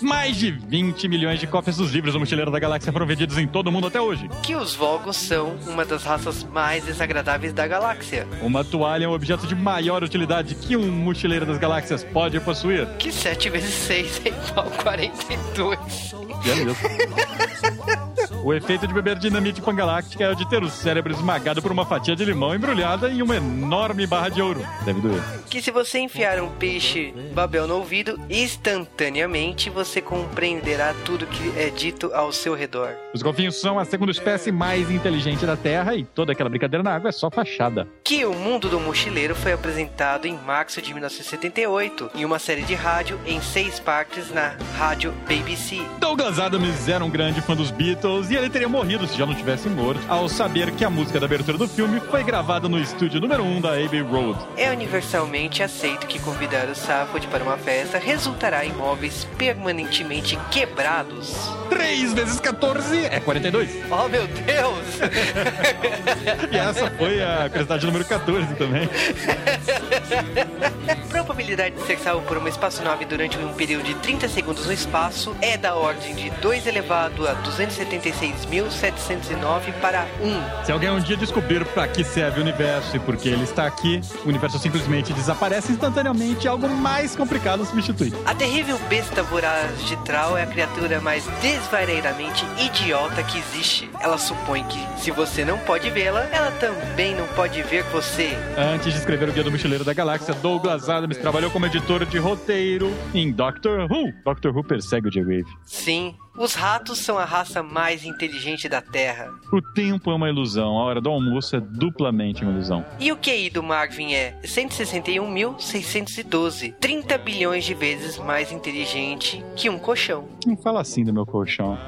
[SPEAKER 2] Mais de 20 milhões de cópias dos livros do Mochileiro da Galáxia foram vendidos em todo o mundo até hoje.
[SPEAKER 1] Que os Volgos são uma das raças mais desagradáveis da galáxia.
[SPEAKER 2] Uma toalha é um objeto de maior utilidade que um Mochileiro das Galáxias pode possuir.
[SPEAKER 1] Que 7 vezes 6 é igual a 42.
[SPEAKER 2] É mesmo. *laughs* O efeito de beber dinamite pangaláctica é o de ter o cérebro esmagado por uma fatia de limão embrulhada em uma enorme barra de ouro. Deve doer.
[SPEAKER 1] Que se você enfiar um peixe babel no ouvido, instantaneamente você compreenderá tudo que é dito ao seu redor.
[SPEAKER 2] Os golfinhos são a segunda espécie mais inteligente da Terra e toda aquela brincadeira na água é só fachada.
[SPEAKER 1] Que o mundo do mochileiro foi apresentado em março de 1978 em uma série de rádio em seis partes na rádio BBC.
[SPEAKER 2] Douglas Adams era um grande fã dos Beatles e ele teria morrido se já não tivesse morto ao saber que a música da abertura do filme foi gravada no estúdio número 1 um da Abbey Road.
[SPEAKER 1] É universalmente aceito que convidar o Saffold para uma festa resultará em móveis permanentemente quebrados.
[SPEAKER 2] 3 vezes 14 é 42.
[SPEAKER 1] Oh meu Deus! *laughs*
[SPEAKER 2] E essa foi a curiosidade número 14 também. *laughs*
[SPEAKER 1] Probabilidade de ser salvo por uma espaçonave durante um período de 30 segundos no espaço é da ordem de 2 elevado a 276.709 para 1.
[SPEAKER 2] Se alguém um dia descobrir para que serve o universo e por que ele está aqui, o universo simplesmente desaparece instantaneamente e algo mais complicado substitui.
[SPEAKER 1] A terrível besta voraz de Trau é a criatura mais desvairamente idiota que existe. Ela supõe que, se você não pode vê-la, ela também não pode ver você.
[SPEAKER 2] Antes de escrever o Guia do Mochileiro da Galáxia, Douglas Adams trabalhou como editor de roteiro em Doctor Who. Doctor Who persegue o J-Wave.
[SPEAKER 1] Sim, os ratos são a raça mais inteligente da Terra.
[SPEAKER 2] O tempo é uma ilusão, a hora do almoço é duplamente uma ilusão.
[SPEAKER 1] E o QI do Marvin é 161.612, 30 bilhões de vezes mais inteligente que um colchão.
[SPEAKER 2] Não fala assim do meu colchão. *laughs*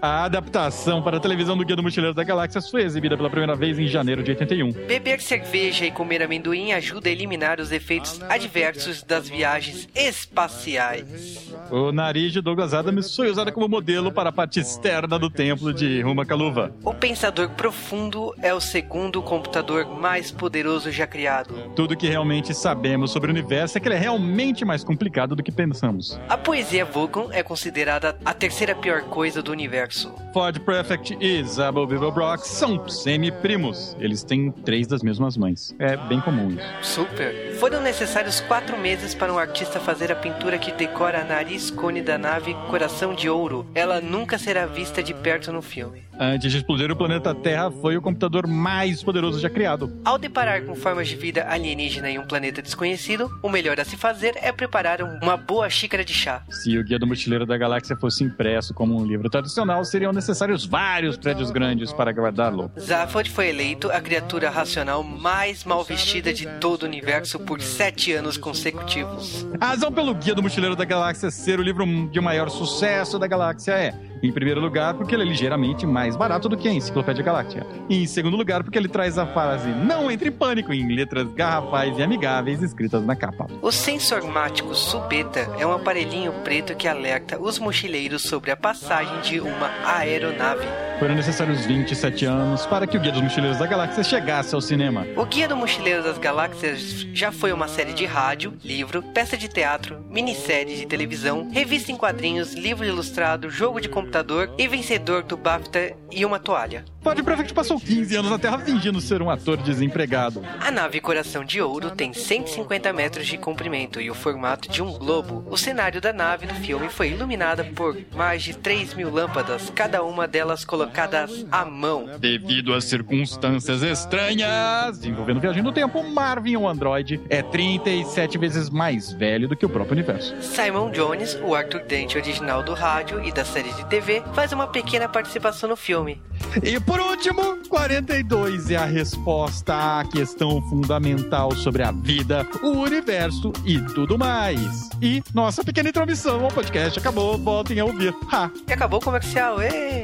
[SPEAKER 2] a adaptação para a televisão do Guia do Mochileiro da Galáxia foi exibida pela primeira vez em janeiro de 81.
[SPEAKER 1] Beber cerveja e comer amendoim ajuda a eliminar os efeitos adversos das viagens espaciais.
[SPEAKER 2] O nariz de Douglas Adams foi usado como modelo para a parte externa do templo de Rumakaluva.
[SPEAKER 1] O pensador profundo é o segundo computador mais poderoso já criado.
[SPEAKER 2] Tudo que realmente sabemos sobre o universo é que ele é realmente mais complicado do que pensamos.
[SPEAKER 1] A poesia Vulcan é considerada a terceira pior coisa do universo.
[SPEAKER 2] Ford Prefect e Zabel Beaverbrock são semi-primos. Eles têm três das mesmas mães. É bem comum isso.
[SPEAKER 1] Super. Foram necessários quatro meses para um artista fazer a pintura que decora a nariz cone da nave Coração de Ouro. Ela nunca será vista de perto no filme.
[SPEAKER 2] Antes de explodir o planeta Terra, foi o computador mais poderoso já criado.
[SPEAKER 1] Ao deparar com formas de vida alienígena em um planeta desconhecido, o melhor a se fazer é preparar uma boa xícara de chá.
[SPEAKER 2] Se o Guia do Mochileiro da Galáxia fosse impresso como um livro tradicional, seriam necessários vários prédios grandes para guardá-lo.
[SPEAKER 1] Zaphod foi eleito a criatura racional mais mal vestida de todo o universo por sete anos consecutivos.
[SPEAKER 2] A razão pelo Guia do Mochileiro da Galáxia ser o livro de maior sucesso da galáxia é, em primeiro lugar, porque ele é ligeiramente mais barato do que a Enciclopédia Galáctica. E em segundo lugar, porque ele traz a frase não entre em pânico em letras garrafais e amigáveis escritas na capa.
[SPEAKER 1] O sensormático Subeta é um aparelhinho preto que alerta os mochileiros sobre a passagem de uma aeronave.
[SPEAKER 2] Foram necessários 27 anos para que o Guia dos Mochileiros da Galáxia chegasse ao cinema.
[SPEAKER 1] O Guia do Mochileiro das Galáxias já foi uma série de rádio, livro, peça de teatro, minissérie de televisão, revista em quadrinhos, livro ilustrado, jogo de computador e vencedor do BAFTA e uma toalha.
[SPEAKER 2] Ford Prefect passou 15 anos na Terra fingindo ser um ator desempregado.
[SPEAKER 1] A nave Coração de Ouro tem 150 metros de comprimento e o formato de um globo. O cenário da nave do filme foi iluminada por mais de 3 mil lâmpadas, cada uma delas colocadas à mão.
[SPEAKER 2] Devido às circunstâncias estranhas envolvendo viagem no tempo, Marvin, o androide, é 37 vezes mais velho do que o próprio universo.
[SPEAKER 1] Simon Jones, o Arthur Dent original do rádio e da série de TV, faz uma pequena participação no filme.
[SPEAKER 2] E por último, 42 é a resposta à questão fundamental sobre a vida, o universo e tudo mais. E nossa pequena intromissão ao podcast acabou, voltem a ouvir. Ha!
[SPEAKER 1] E acabou o comercial, ê!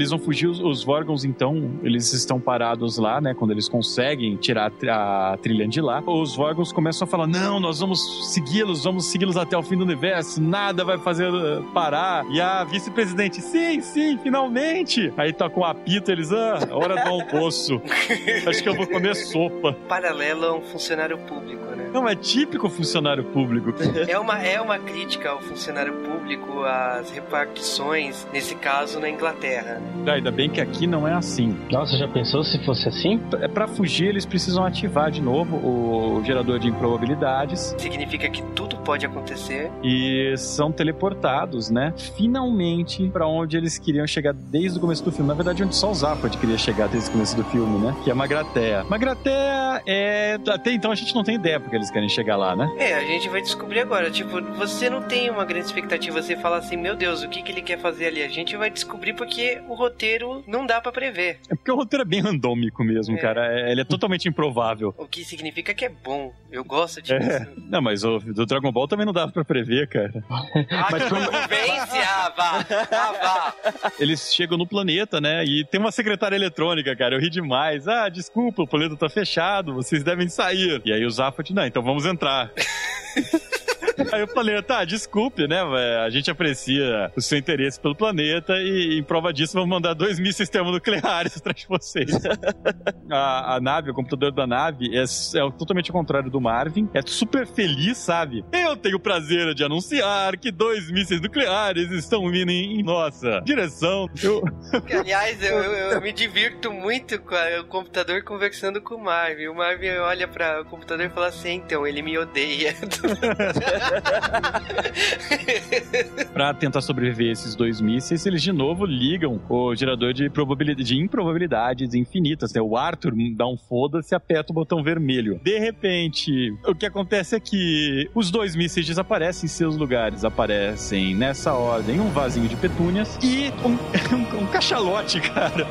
[SPEAKER 2] Eles vão fugir, os, os Vorgons, então, eles estão parados lá, né? Quando eles conseguem tirar a, a trilha de lá, os Vorgons começam a falar: não, nós vamos segui-los, vamos segui-los até o fim do universo, nada vai fazer uh, parar. E a vice-presidente, sim, sim, finalmente! Aí toca um apito, eles, ah, hora do almoço. *laughs* Acho que eu vou comer sopa.
[SPEAKER 1] Paralelo a um funcionário público, né?
[SPEAKER 2] Não, é típico funcionário público.
[SPEAKER 1] É uma, é uma crítica ao funcionário público, às repartições, nesse caso na Inglaterra.
[SPEAKER 2] Ainda bem que aqui não é assim.
[SPEAKER 4] Nossa, já pensou se fosse assim?
[SPEAKER 2] É para fugir, eles precisam ativar de novo o gerador de improbabilidades
[SPEAKER 1] Significa que tudo pode acontecer.
[SPEAKER 2] e são teleportados, né? Finalmente para onde eles queriam chegar desde o começo do filme. Na verdade, onde só o Zaphod queria chegar desde o começo do filme, né? Que é Magratea. Magratea é até então a gente não tem ideia porque eles querem chegar lá, né?
[SPEAKER 1] É, a gente vai descobrir agora. Tipo, você não tem uma grande expectativa. Você fala assim, meu Deus, o que, que ele quer fazer ali? A gente vai descobrir porque o roteiro não dá pra prever.
[SPEAKER 2] É porque o roteiro é bem randômico mesmo,
[SPEAKER 1] É.
[SPEAKER 2] cara. É- Ele é totalmente improvável.
[SPEAKER 1] O que significa que é bom. Eu gosto disso.
[SPEAKER 2] É. Não, mas o do Dragon Ball também não dava pra prever, cara.
[SPEAKER 1] Ah,
[SPEAKER 4] Mas
[SPEAKER 1] convence! Ah, vá! Ah, vá!
[SPEAKER 2] Eles chegam no planeta, né? E tem uma secretária eletrônica, cara. Eu ri demais. Ah, desculpa, o planeta tá fechado, vocês devem sair. E aí o Zaphod, não, então vamos entrar. *laughs* *laughs* Aí eu falei, tá, desculpe, né? A gente aprecia o seu interesse pelo planeta e, em prova disso, vamos mandar dois mísseis termonucleares *laughs* atrás de vocês. *laughs* a, a nave, o computador da nave, é, é totalmente ao contrário do Marvin. É super feliz, sabe? Eu tenho o prazer de anunciar que dois mísseis nucleares estão vindo em, em nossa direção. Eu,
[SPEAKER 1] Aliás, eu, eu- eu me divirto muito com a- o computador conversando com o Marvin. O Marvin olha para o computador e fala assim: então, ele me odeia. *laughs*
[SPEAKER 2] Pra tentar sobreviver a esses dois mísseis, eles de novo ligam o gerador de, probabilidade, de improbabilidades infinitas. Né? O Arthur dá um foda-se e aperta o botão vermelho. De repente, o que acontece é que os dois mísseis desaparecem em seus lugares. Aparecem nessa ordem um vasinho de petúnias e um, *laughs* um, um cachalote, cara. *laughs*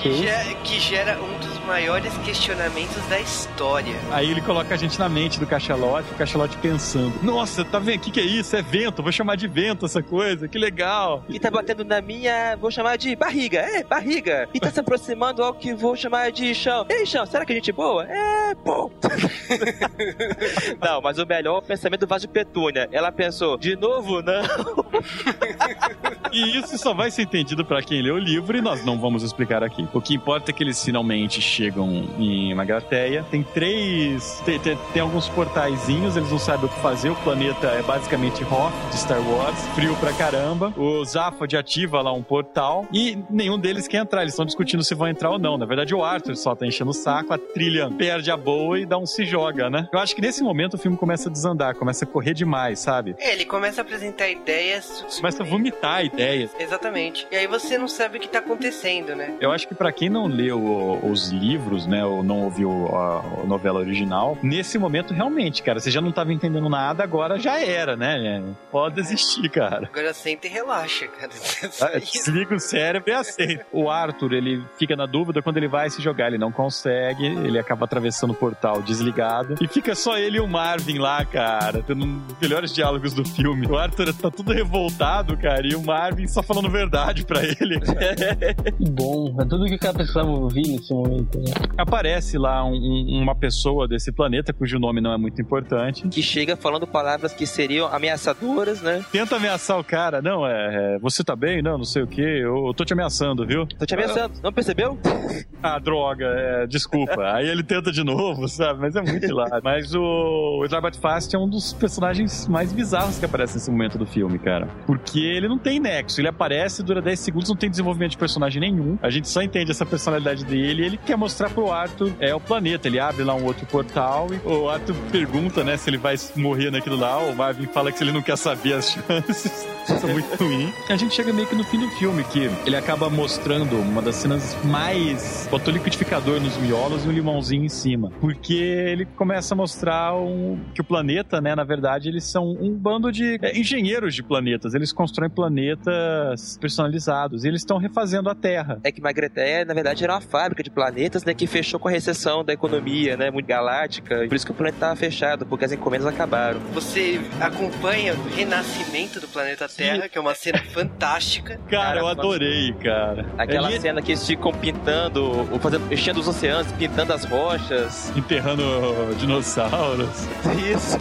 [SPEAKER 1] que,
[SPEAKER 4] Ok.
[SPEAKER 1] gera, que gera um dos maiores questionamentos da história.
[SPEAKER 2] Aí ele coloca a gente na mente do cachalote, o cachalote pensando: Nossa, tá vendo? O que, que é isso? É vento, vou chamar de vento essa coisa, que legal.
[SPEAKER 3] E tá batendo na minha, vou chamar de barriga. É, barriga. E tá se aproximando ao que vou chamar de chão. Ei, chão, será que a gente é boa? É, pô. *laughs* não, mas o melhor é o pensamento do vaso de petúnia. Ela pensou, de novo, não. *laughs*
[SPEAKER 2] E isso só vai ser entendido pra quem lê o livro e nós não vamos explicar aqui. O que importa é que eles finalmente chegam em Magrateia. Tem três. Tem, tem, tem alguns portaizinhos, eles não sabem o que fazer. O planeta é basicamente Hoth de Star Wars, frio pra caramba. O Zaphod ativa lá um portal e nenhum deles quer entrar. Eles estão discutindo se vão entrar ou não. Na verdade, o Arthur só tá enchendo o saco, a trilha perde a boa e dá um se joga, né? Eu acho que nesse momento o filme começa a desandar, começa a correr demais, sabe?
[SPEAKER 1] É, ele começa a apresentar ideias.
[SPEAKER 2] Começa a vomitar ideias.
[SPEAKER 1] Exatamente. E aí você não sabe o que tá acontecendo, né?
[SPEAKER 2] Eu acho que pra quem não leu os livros, né, ou não ouviu a, novela original, nesse momento realmente, cara, você já não tava entendendo nada, agora já era, né? Pode desistir, cara.
[SPEAKER 1] Agora senta e relaxa, cara.
[SPEAKER 2] Ah, *laughs* Desliga o cérebro e aceita. O Arthur, ele fica na dúvida quando ele vai se jogar, ele não consegue, ele acaba atravessando o portal desligado e fica só ele e o Marvin lá, cara, tendo um dos melhores diálogos do filme. O Arthur tá tudo revoltado, cara, e o Marvin só falando verdade pra ele. *laughs*
[SPEAKER 4] Que bom. É tudo que o cara precisava ouvir nesse momento. Né?
[SPEAKER 2] Aparece lá um- um- uma pessoa desse planeta cujo nome não é muito importante.
[SPEAKER 3] Que chega falando palavras que seriam ameaçadoras, né?
[SPEAKER 2] Tenta ameaçar o cara. Não, é. é, você tá bem? Não, não sei o que. Eu, eu tô te ameaçando, viu?
[SPEAKER 3] Tô te ameaçando, não percebeu? *laughs*
[SPEAKER 2] Ah, droga, é, desculpa. Aí ele tenta de novo, sabe? Mas é muito hilário. Mas o, Slabat Fast é um dos personagens mais bizarros que aparece nesse momento do filme, cara. Porque ele não tem nexo. Ele aparece, dura 10 segundos, não tem desenvolvimento de personagem nenhum. A gente só entende essa personalidade dele e ele quer mostrar pro Arthur é o planeta. Ele abre lá um outro portal e o Arthur pergunta, né, se ele vai morrer naquilo lá. O Marvin fala que ele não quer saber as chances. Isso é muito ruim. A gente chega meio que no fim do filme, que ele acaba mostrando uma das cenas mais. botou liquidificador nos miolos e um limãozinho em cima. Porque ele começa a mostrar um- que o planeta, né, na verdade, eles são um bando de é, engenheiros de planetas. Eles constroem planetas planetas personalizados. E eles estão refazendo a Terra.
[SPEAKER 3] É que Magreté, na verdade, era uma fábrica de planetas, né, que fechou com a recessão da economia, né, muito galáctica. Por isso que o planeta estava fechado, porque as encomendas acabaram.
[SPEAKER 1] Você acompanha o renascimento do planeta Terra, que é uma cena fantástica.
[SPEAKER 2] Cara, *laughs*
[SPEAKER 3] Cara,
[SPEAKER 2] eu adorei, cara.
[SPEAKER 3] Aquela
[SPEAKER 2] Ele
[SPEAKER 3] cena que eles ficam pintando, fazendo, enchendo os oceanos, pintando as rochas.
[SPEAKER 2] enterrando dinossauros. *laughs*
[SPEAKER 3] Isso.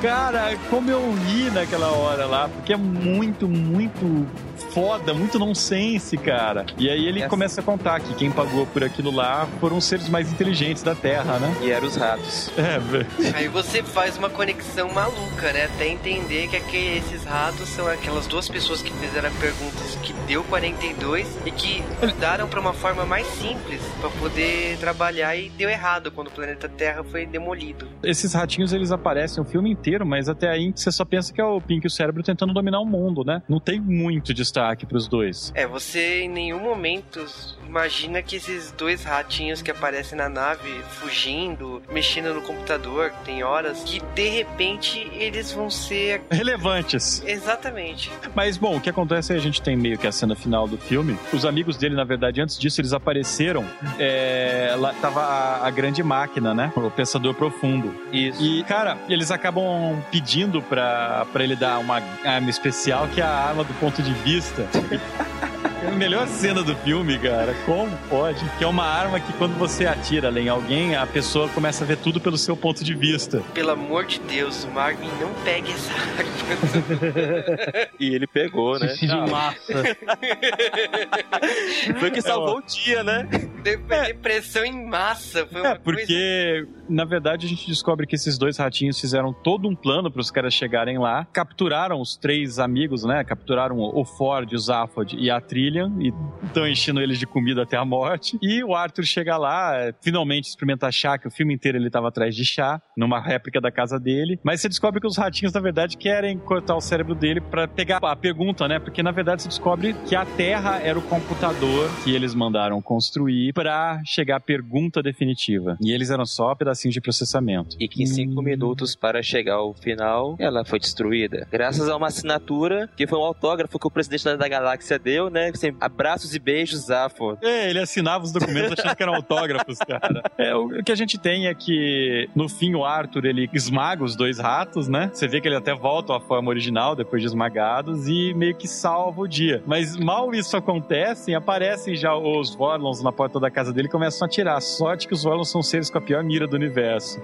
[SPEAKER 2] Cara, como eu ri naquela hora lá, porque é muito, muito foda, muito nonsense, cara. E aí ele
[SPEAKER 3] Essa-
[SPEAKER 2] começa a contar que quem pagou por aquilo lá foram os seres mais inteligentes da Terra, né?
[SPEAKER 3] E eram os ratos.
[SPEAKER 2] É, velho.
[SPEAKER 1] Aí você faz uma conexão maluca, né? Até entender que aquele- esses ratos são aquelas duas pessoas que fizeram perguntas que deu 42 e que mudaram pra uma forma mais simples pra poder trabalhar e deu errado quando o planeta Terra foi demolido.
[SPEAKER 2] Esses ratinhos, eles aparecem o filme inteiro, mas até aí você só pensa que é o Pink e o cérebro tentando dominar o mundo, né? Não tem muito destaque pros dois.
[SPEAKER 1] É, você em nenhum momento imagina que esses dois ratinhos que aparecem na nave fugindo, mexendo no computador, tem horas, que de repente eles vão ser. *laughs*
[SPEAKER 2] Relevantes.
[SPEAKER 1] Exatamente.
[SPEAKER 2] Mas, bom, o que acontece é que a gente tem meio que a cena final do filme. Os amigos dele, na verdade, antes disso, eles apareceram. É, lá tava a, a grande máquina, né? O pensador profundo.
[SPEAKER 3] Isso.
[SPEAKER 2] E, cara, eles acabam pedindo pra, pra ele dar uma arma especial, que é a arma do ponto de vista. É a melhor cena do filme, cara. Como pode? Que é uma arma que quando você atira ela em alguém, a pessoa começa a ver tudo pelo seu ponto de vista.
[SPEAKER 1] Pelo amor de Deus, o Marvin não pegue essa arma. *laughs*
[SPEAKER 3] E ele pegou, né?
[SPEAKER 4] Suicídio em massa.
[SPEAKER 3] Foi o que salvou o dia, né?
[SPEAKER 1] De- Depressão em massa. Foi uma
[SPEAKER 2] É, porque, na verdade, a gente descobre que esses dois ratinhos fizeram todo um plano para os caras chegarem lá, capturaram os três amigos, né? Capturaram o Ford, o Zaphod e a Trillian e estão enchendo eles de comida até a morte. E o Arthur chega lá, é, finalmente experimenta chá, que o filme inteiro ele estava atrás de chá, numa réplica da casa dele. Mas você descobre que os ratinhos, na verdade, querem cortar o cérebro dele para pegar a pergunta, né? Porque, na verdade, você descobre que a Terra era o computador que eles mandaram construir para chegar à pergunta definitiva. E eles eram só pedacinhos de processamento.
[SPEAKER 3] E que em cinco
[SPEAKER 2] Hum.
[SPEAKER 3] minutos para chegar ao final, ela foi destruída. Graças a uma assinatura, que foi um autógrafo que o presidente da, galáxia deu, né? Assim, abraços e beijos, Zafo.
[SPEAKER 2] É, ele assinava os documentos achando que eram autógrafos, cara. *laughs* É, o, o que a gente tem é que, no fim, o Arthur, ele esmaga os dois ratos, né? Você vê que ele até volta à forma original depois de esmagados e meio que salva o dia. Mas mal isso acontece, aparecem já os Vorlons na porta da casa dele e começam a atirar. Sorte que os Vorlons são seres com a pior mira do universo.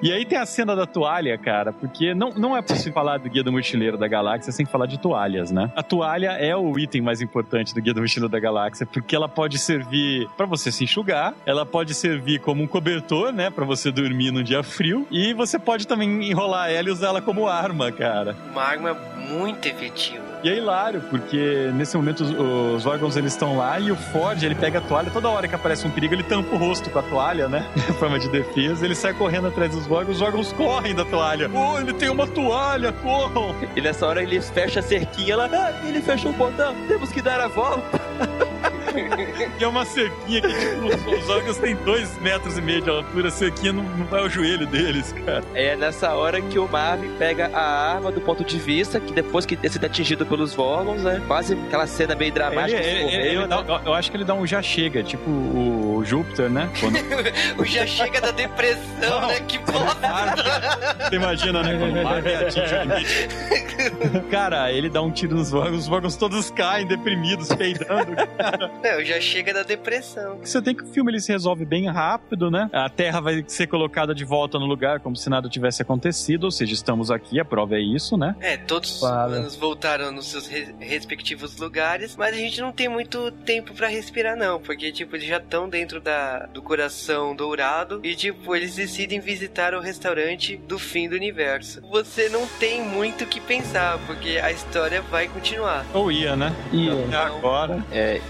[SPEAKER 2] E aí tem a cena da toalha, cara, porque não, não é possível falar do Guia do Mochileiro da Galáxia sem falar de toalhas, né? A toalha é o item mais importante do Guia do Mochileiro da Galáxia, porque ela pode servir pra você se enxugar, ela pode servir como um cobertor, né, Pra você dormir num dia frio, e você pode também enrolar ela e usar ela como arma, cara.
[SPEAKER 1] Uma arma muito efetiva.
[SPEAKER 2] E é hilário, porque nesse momento os, os órgãos eles estão lá e o Ford ele pega a toalha, toda hora que aparece um perigo ele tampa o rosto com a toalha, né? *laughs* Em forma de defesa, ele sai correndo atrás dos órgãos, os órgãos correm da toalha. Oh, ele tem uma toalha, corram!
[SPEAKER 3] E nessa hora ele fecha a cerquinha, ela, ah, ele fechou o portão, temos que dar a volta. *laughs*
[SPEAKER 2] E é uma cerquinha que, tipo, os, os órgãos têm dois metros e meio de altura, a cerquinha não, não vai ao joelho deles, cara.
[SPEAKER 3] É nessa hora que o Marvin pega a arma do ponto de vista, que depois que ter sido atingido pelos Vorlons, né? Quase aquela cena meio dramática.
[SPEAKER 2] Ele- ele- ele-
[SPEAKER 3] escorrendo,
[SPEAKER 2] ele dá-
[SPEAKER 3] né?
[SPEAKER 2] eu, eu acho que ele dá um já chega, tipo o Júpiter, né? Quando *laughs*
[SPEAKER 1] O já chega da depressão,
[SPEAKER 2] Não.
[SPEAKER 1] né? Que *laughs* bosta.
[SPEAKER 2] Você imagina, né? Quando o Marvin atinge o limite. Cara, ele dá um tiro nos órgãos, os órgãos todos caem, deprimidos, peidando.
[SPEAKER 1] Não, já chega da depressão.
[SPEAKER 2] Você tem que o filme ele se resolve bem rápido, né? A Terra vai ser colocada de volta no lugar como se nada tivesse acontecido, ou seja, estamos aqui, a prova é isso, né?
[SPEAKER 1] É, todos humanos voltaram nos seus re- respectivos lugares, mas a gente não tem muito tempo pra respirar não, porque tipo, eles já estão dentro da, do coração dourado e tipo, eles decidem visitar o restaurante do fim do universo. Você não tem muito o que pensar, porque a história vai continuar.
[SPEAKER 2] Ou ia, né?
[SPEAKER 4] E
[SPEAKER 2] Até agora.
[SPEAKER 3] É,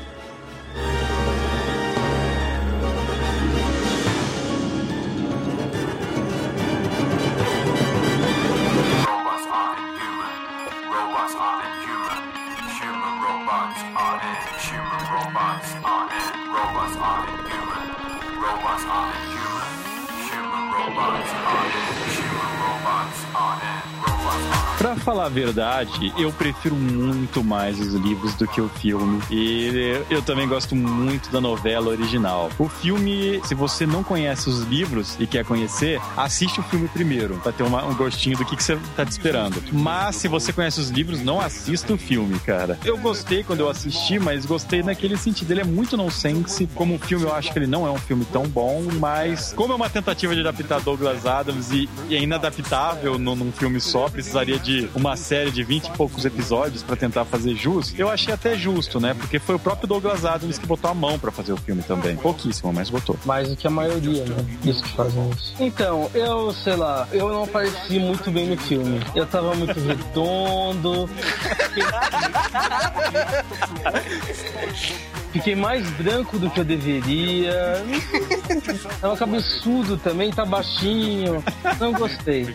[SPEAKER 6] Robots. Human robots are in. Human robots are in.
[SPEAKER 2] Pra falar a verdade, eu prefiro muito mais os livros do que o filme. E eu também gosto muito da novela original. O filme, se você não conhece os livros e quer conhecer, assiste o filme primeiro, pra ter uma- um gostinho do que, que você tá te esperando. Mas se você conhece os livros, não assista o filme, cara. Eu gostei quando eu assisti, mas gostei naquele sentido. Ele é muito nonsense. Como filme, eu acho que ele não é um filme tão bom, mas como é uma tentativa de adaptar Douglas Adams e, e é inadaptável num, num filme só, precisaria de uma série de 20 e poucos episódios pra tentar fazer jus, eu achei até justo, né? Porque foi o próprio Douglas Adams que botou a mão pra fazer o filme também. Pouquíssimo, mas botou.
[SPEAKER 4] Mais do que a maioria, né? Dos que fazem isso. Então, eu, sei lá, eu não apareci muito bem no filme. Eu tava muito redondo. *laughs* Fiquei mais branco do que eu deveria. Tava cabeçudo também, tá baixinho. Não gostei. *laughs*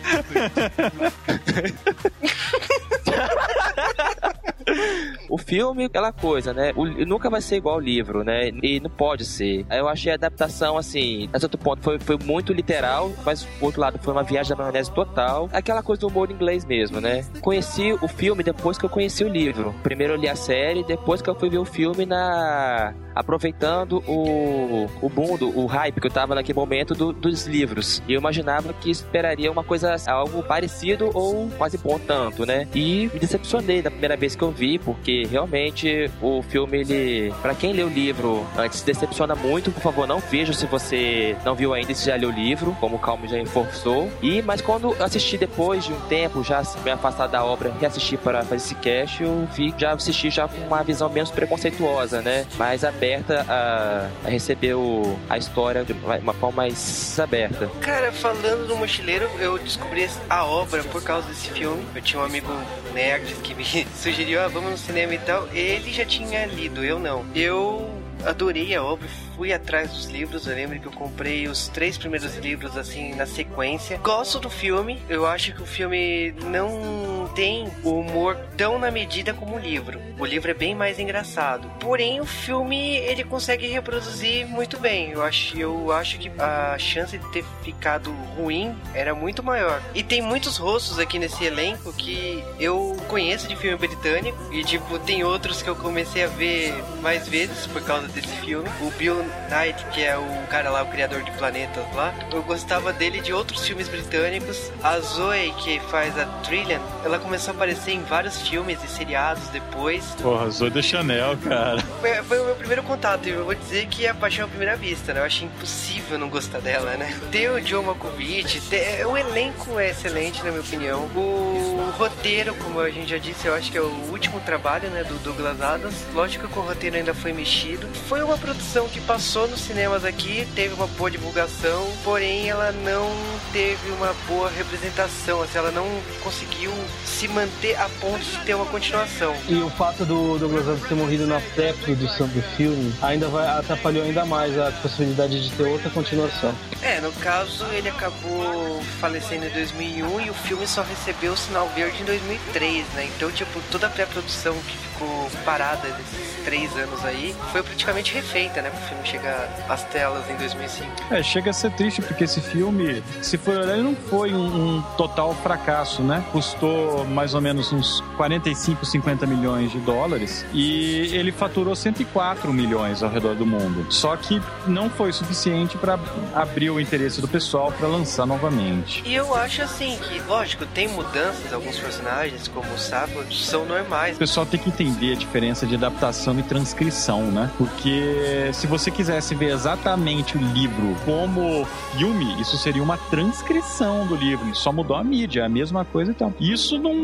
[SPEAKER 3] O filme, aquela coisa, né? O, nunca vai ser igual ao livro, né? E não pode ser. Eu achei a adaptação, assim, a certo ponto foi, foi muito literal, mas por outro lado foi uma viagem da maionese total. Aquela coisa do humor inglês mesmo, né? Conheci o filme depois que eu conheci o livro. Primeiro eu li a série, depois que eu fui ver o filme na. Aproveitando o, o boom, do, o hype que eu tava naquele momento do- dos livros. E eu imaginava que esperaria uma coisa, algo parecido ou quase bom tanto, né? E me decepcionei da primeira vez que eu vi, porque realmente o filme, ele. Pra quem lê o livro antes, decepciona muito. Por favor, não veja se você não viu ainda e se já leu o livro, como o Calmo já reforçou. E, mas quando assisti depois de um tempo, já me afastar da obra, reassistir para fazer esse cast, eu vi, já assisti já com uma visão menos preconceituosa, né? Mais aberta a, a receber o, a história de uma forma mais aberta.
[SPEAKER 1] Cara, falando do mochileiro, eu descobri a obra por causa desse filme. Eu tinha um amigo nerd que me *laughs* sugeriu, ah, vamos no cinema e tal. Ele já tinha lido, eu não. Eu adorei a obra, fui atrás dos livros. Eu lembro que eu comprei os três primeiros livros assim na sequência. Gosto do filme. Eu acho que o filme não tem o humor tão na medida como o livro. O livro é bem mais engraçado. Porém, o filme ele consegue reproduzir muito bem. Eu acho, eu acho que a chance de ter ficado ruim era muito maior. E tem muitos rostos aqui nesse elenco que eu conheço de filme britânico e tipo tem outros que eu comecei a ver mais vezes por causa desse filme. O Bill Knight, que é o cara lá, o criador de planetas lá, eu gostava dele de outros filmes britânicos. A Zoe, que faz a Trillian, ela começou a aparecer em vários filmes e seriados depois.
[SPEAKER 2] Porra, Zoe da Chanel, cara.
[SPEAKER 1] Foi, foi o meu primeiro contato e eu vou dizer que é paixão à primeira vista, né? Eu achei impossível não gostar dela, né? Tem o John Malkovich, tem- o elenco é excelente, na minha opinião. O roteiro, como a gente já disse, eu acho que é o último trabalho, né, do Douglas Adams. Lógico que o roteiro ainda foi mexido. Foi uma produção que passou nos cinemas aqui, teve uma boa divulgação, porém ela não teve uma boa representação, assim, ela não conseguiu se manter a ponto de ter uma continuação.
[SPEAKER 4] E o fato do Douglas Adams ter morrido na pré-produção do filme ainda vai atrapalhou ainda mais a possibilidade de ter outra continuação.
[SPEAKER 1] É, no caso ele acabou falecendo em 2001 e o filme só recebeu o sinal verde em 2003, né? Então, tipo, toda a pré-produção que ficou parada nesses três anos aí foi praticamente refeita, né? Pro filme chegar às telas em 2005.
[SPEAKER 2] É, chega a ser triste, porque esse filme, se for olhar, não foi um, um total fracasso, né? Custou mais ou menos uns 45, 50 milhões de dólares e ele faturou 104 milhões ao redor do mundo. Só que não foi suficiente para abrir o interesse do pessoal para lançar novamente.
[SPEAKER 1] E eu acho assim que, lógico, tem mudanças, alguns personagens, como o Sapo, são normais.
[SPEAKER 2] O pessoal tem que entender a diferença de adaptação e transcrição, né? Porque se você quisesse ver exatamente o livro como filme, isso seria uma transcrição do livro. Só mudou a mídia, é a mesma coisa e tal. Isso não,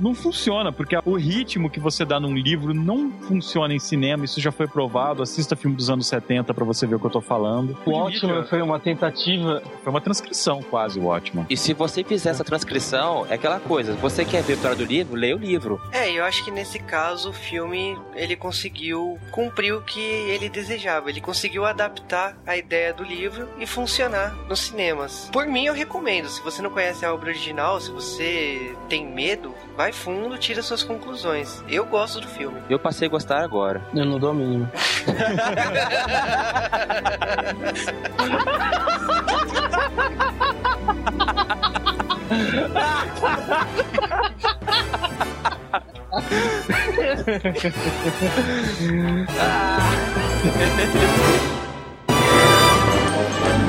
[SPEAKER 2] não funciona, porque o ritmo que você dá num livro não funciona em cinema. Isso já foi provado. Assista filme dos anos 70 para você ver o que eu tô falando.
[SPEAKER 4] O Watchmen foi uma tentativa.
[SPEAKER 2] Foi uma transcrição quase, o Watchman.
[SPEAKER 3] E se você fizer essa transcrição, é aquela coisa. Você quer ver a história do livro? Leia o livro.
[SPEAKER 1] É, eu acho que nesse caso o filme ele conseguiu cumprir o que ele desejava. Ele conseguiu adaptar a ideia do livro e funcionar nos cinemas. Por mim, eu recomendo. Se você não conhece a obra original, se você tem medo, vai fundo, tira suas conclusões. Eu gosto do filme.
[SPEAKER 3] Eu passei a gostar agora.
[SPEAKER 4] Eu não dou a mínima. *laughs* ah. *laughs*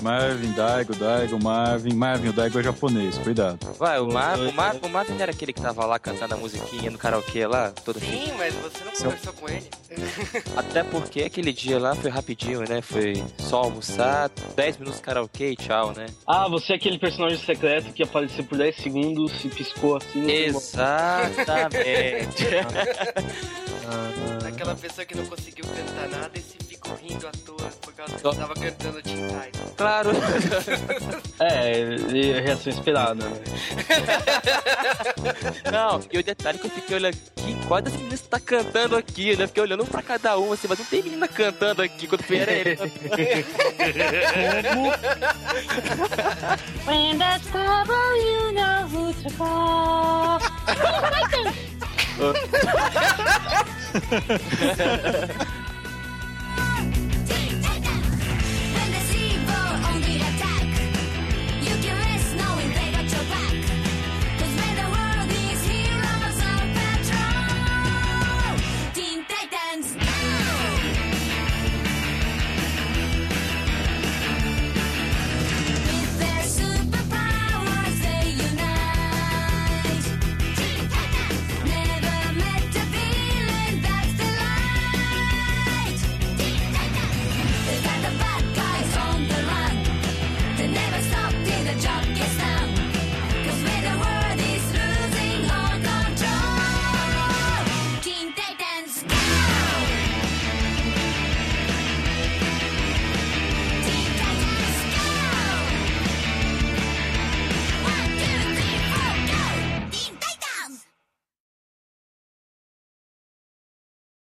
[SPEAKER 2] Marvin, Daigo, Daigo, Marvin. Marvin, o Daigo é japonês, cuidado.
[SPEAKER 3] Vai, o, Mar, o, Mar, o Marvin não era aquele que tava lá cantando a musiquinha no karaokê lá, todo.
[SPEAKER 1] Sim, mas você não conversou com ele. *laughs*
[SPEAKER 3] Até porque aquele dia lá foi rapidinho, né? Foi só almoçar, 10 minutos de karaokê e tchau, né?
[SPEAKER 4] Ah, você é aquele personagem secreto que apareceu por 10 segundos e piscou assim.
[SPEAKER 3] Exatamente. *laughs*
[SPEAKER 1] Aquela pessoa que não conseguiu cantar nada e se rindo à toa por causa que tava cantando Teen Titans.
[SPEAKER 3] claro. *laughs*
[SPEAKER 4] É, e a reação esperada, né? *laughs*
[SPEAKER 3] Não, e o detalhe é que eu fiquei olhando aqui, qual das meninas tá cantando aqui, né? Fiquei olhando um pra cada uma, assim, mas não tem menina cantando aqui, quando foi era ele. *laughs*
[SPEAKER 7] When there's trouble, you know who to call. don't be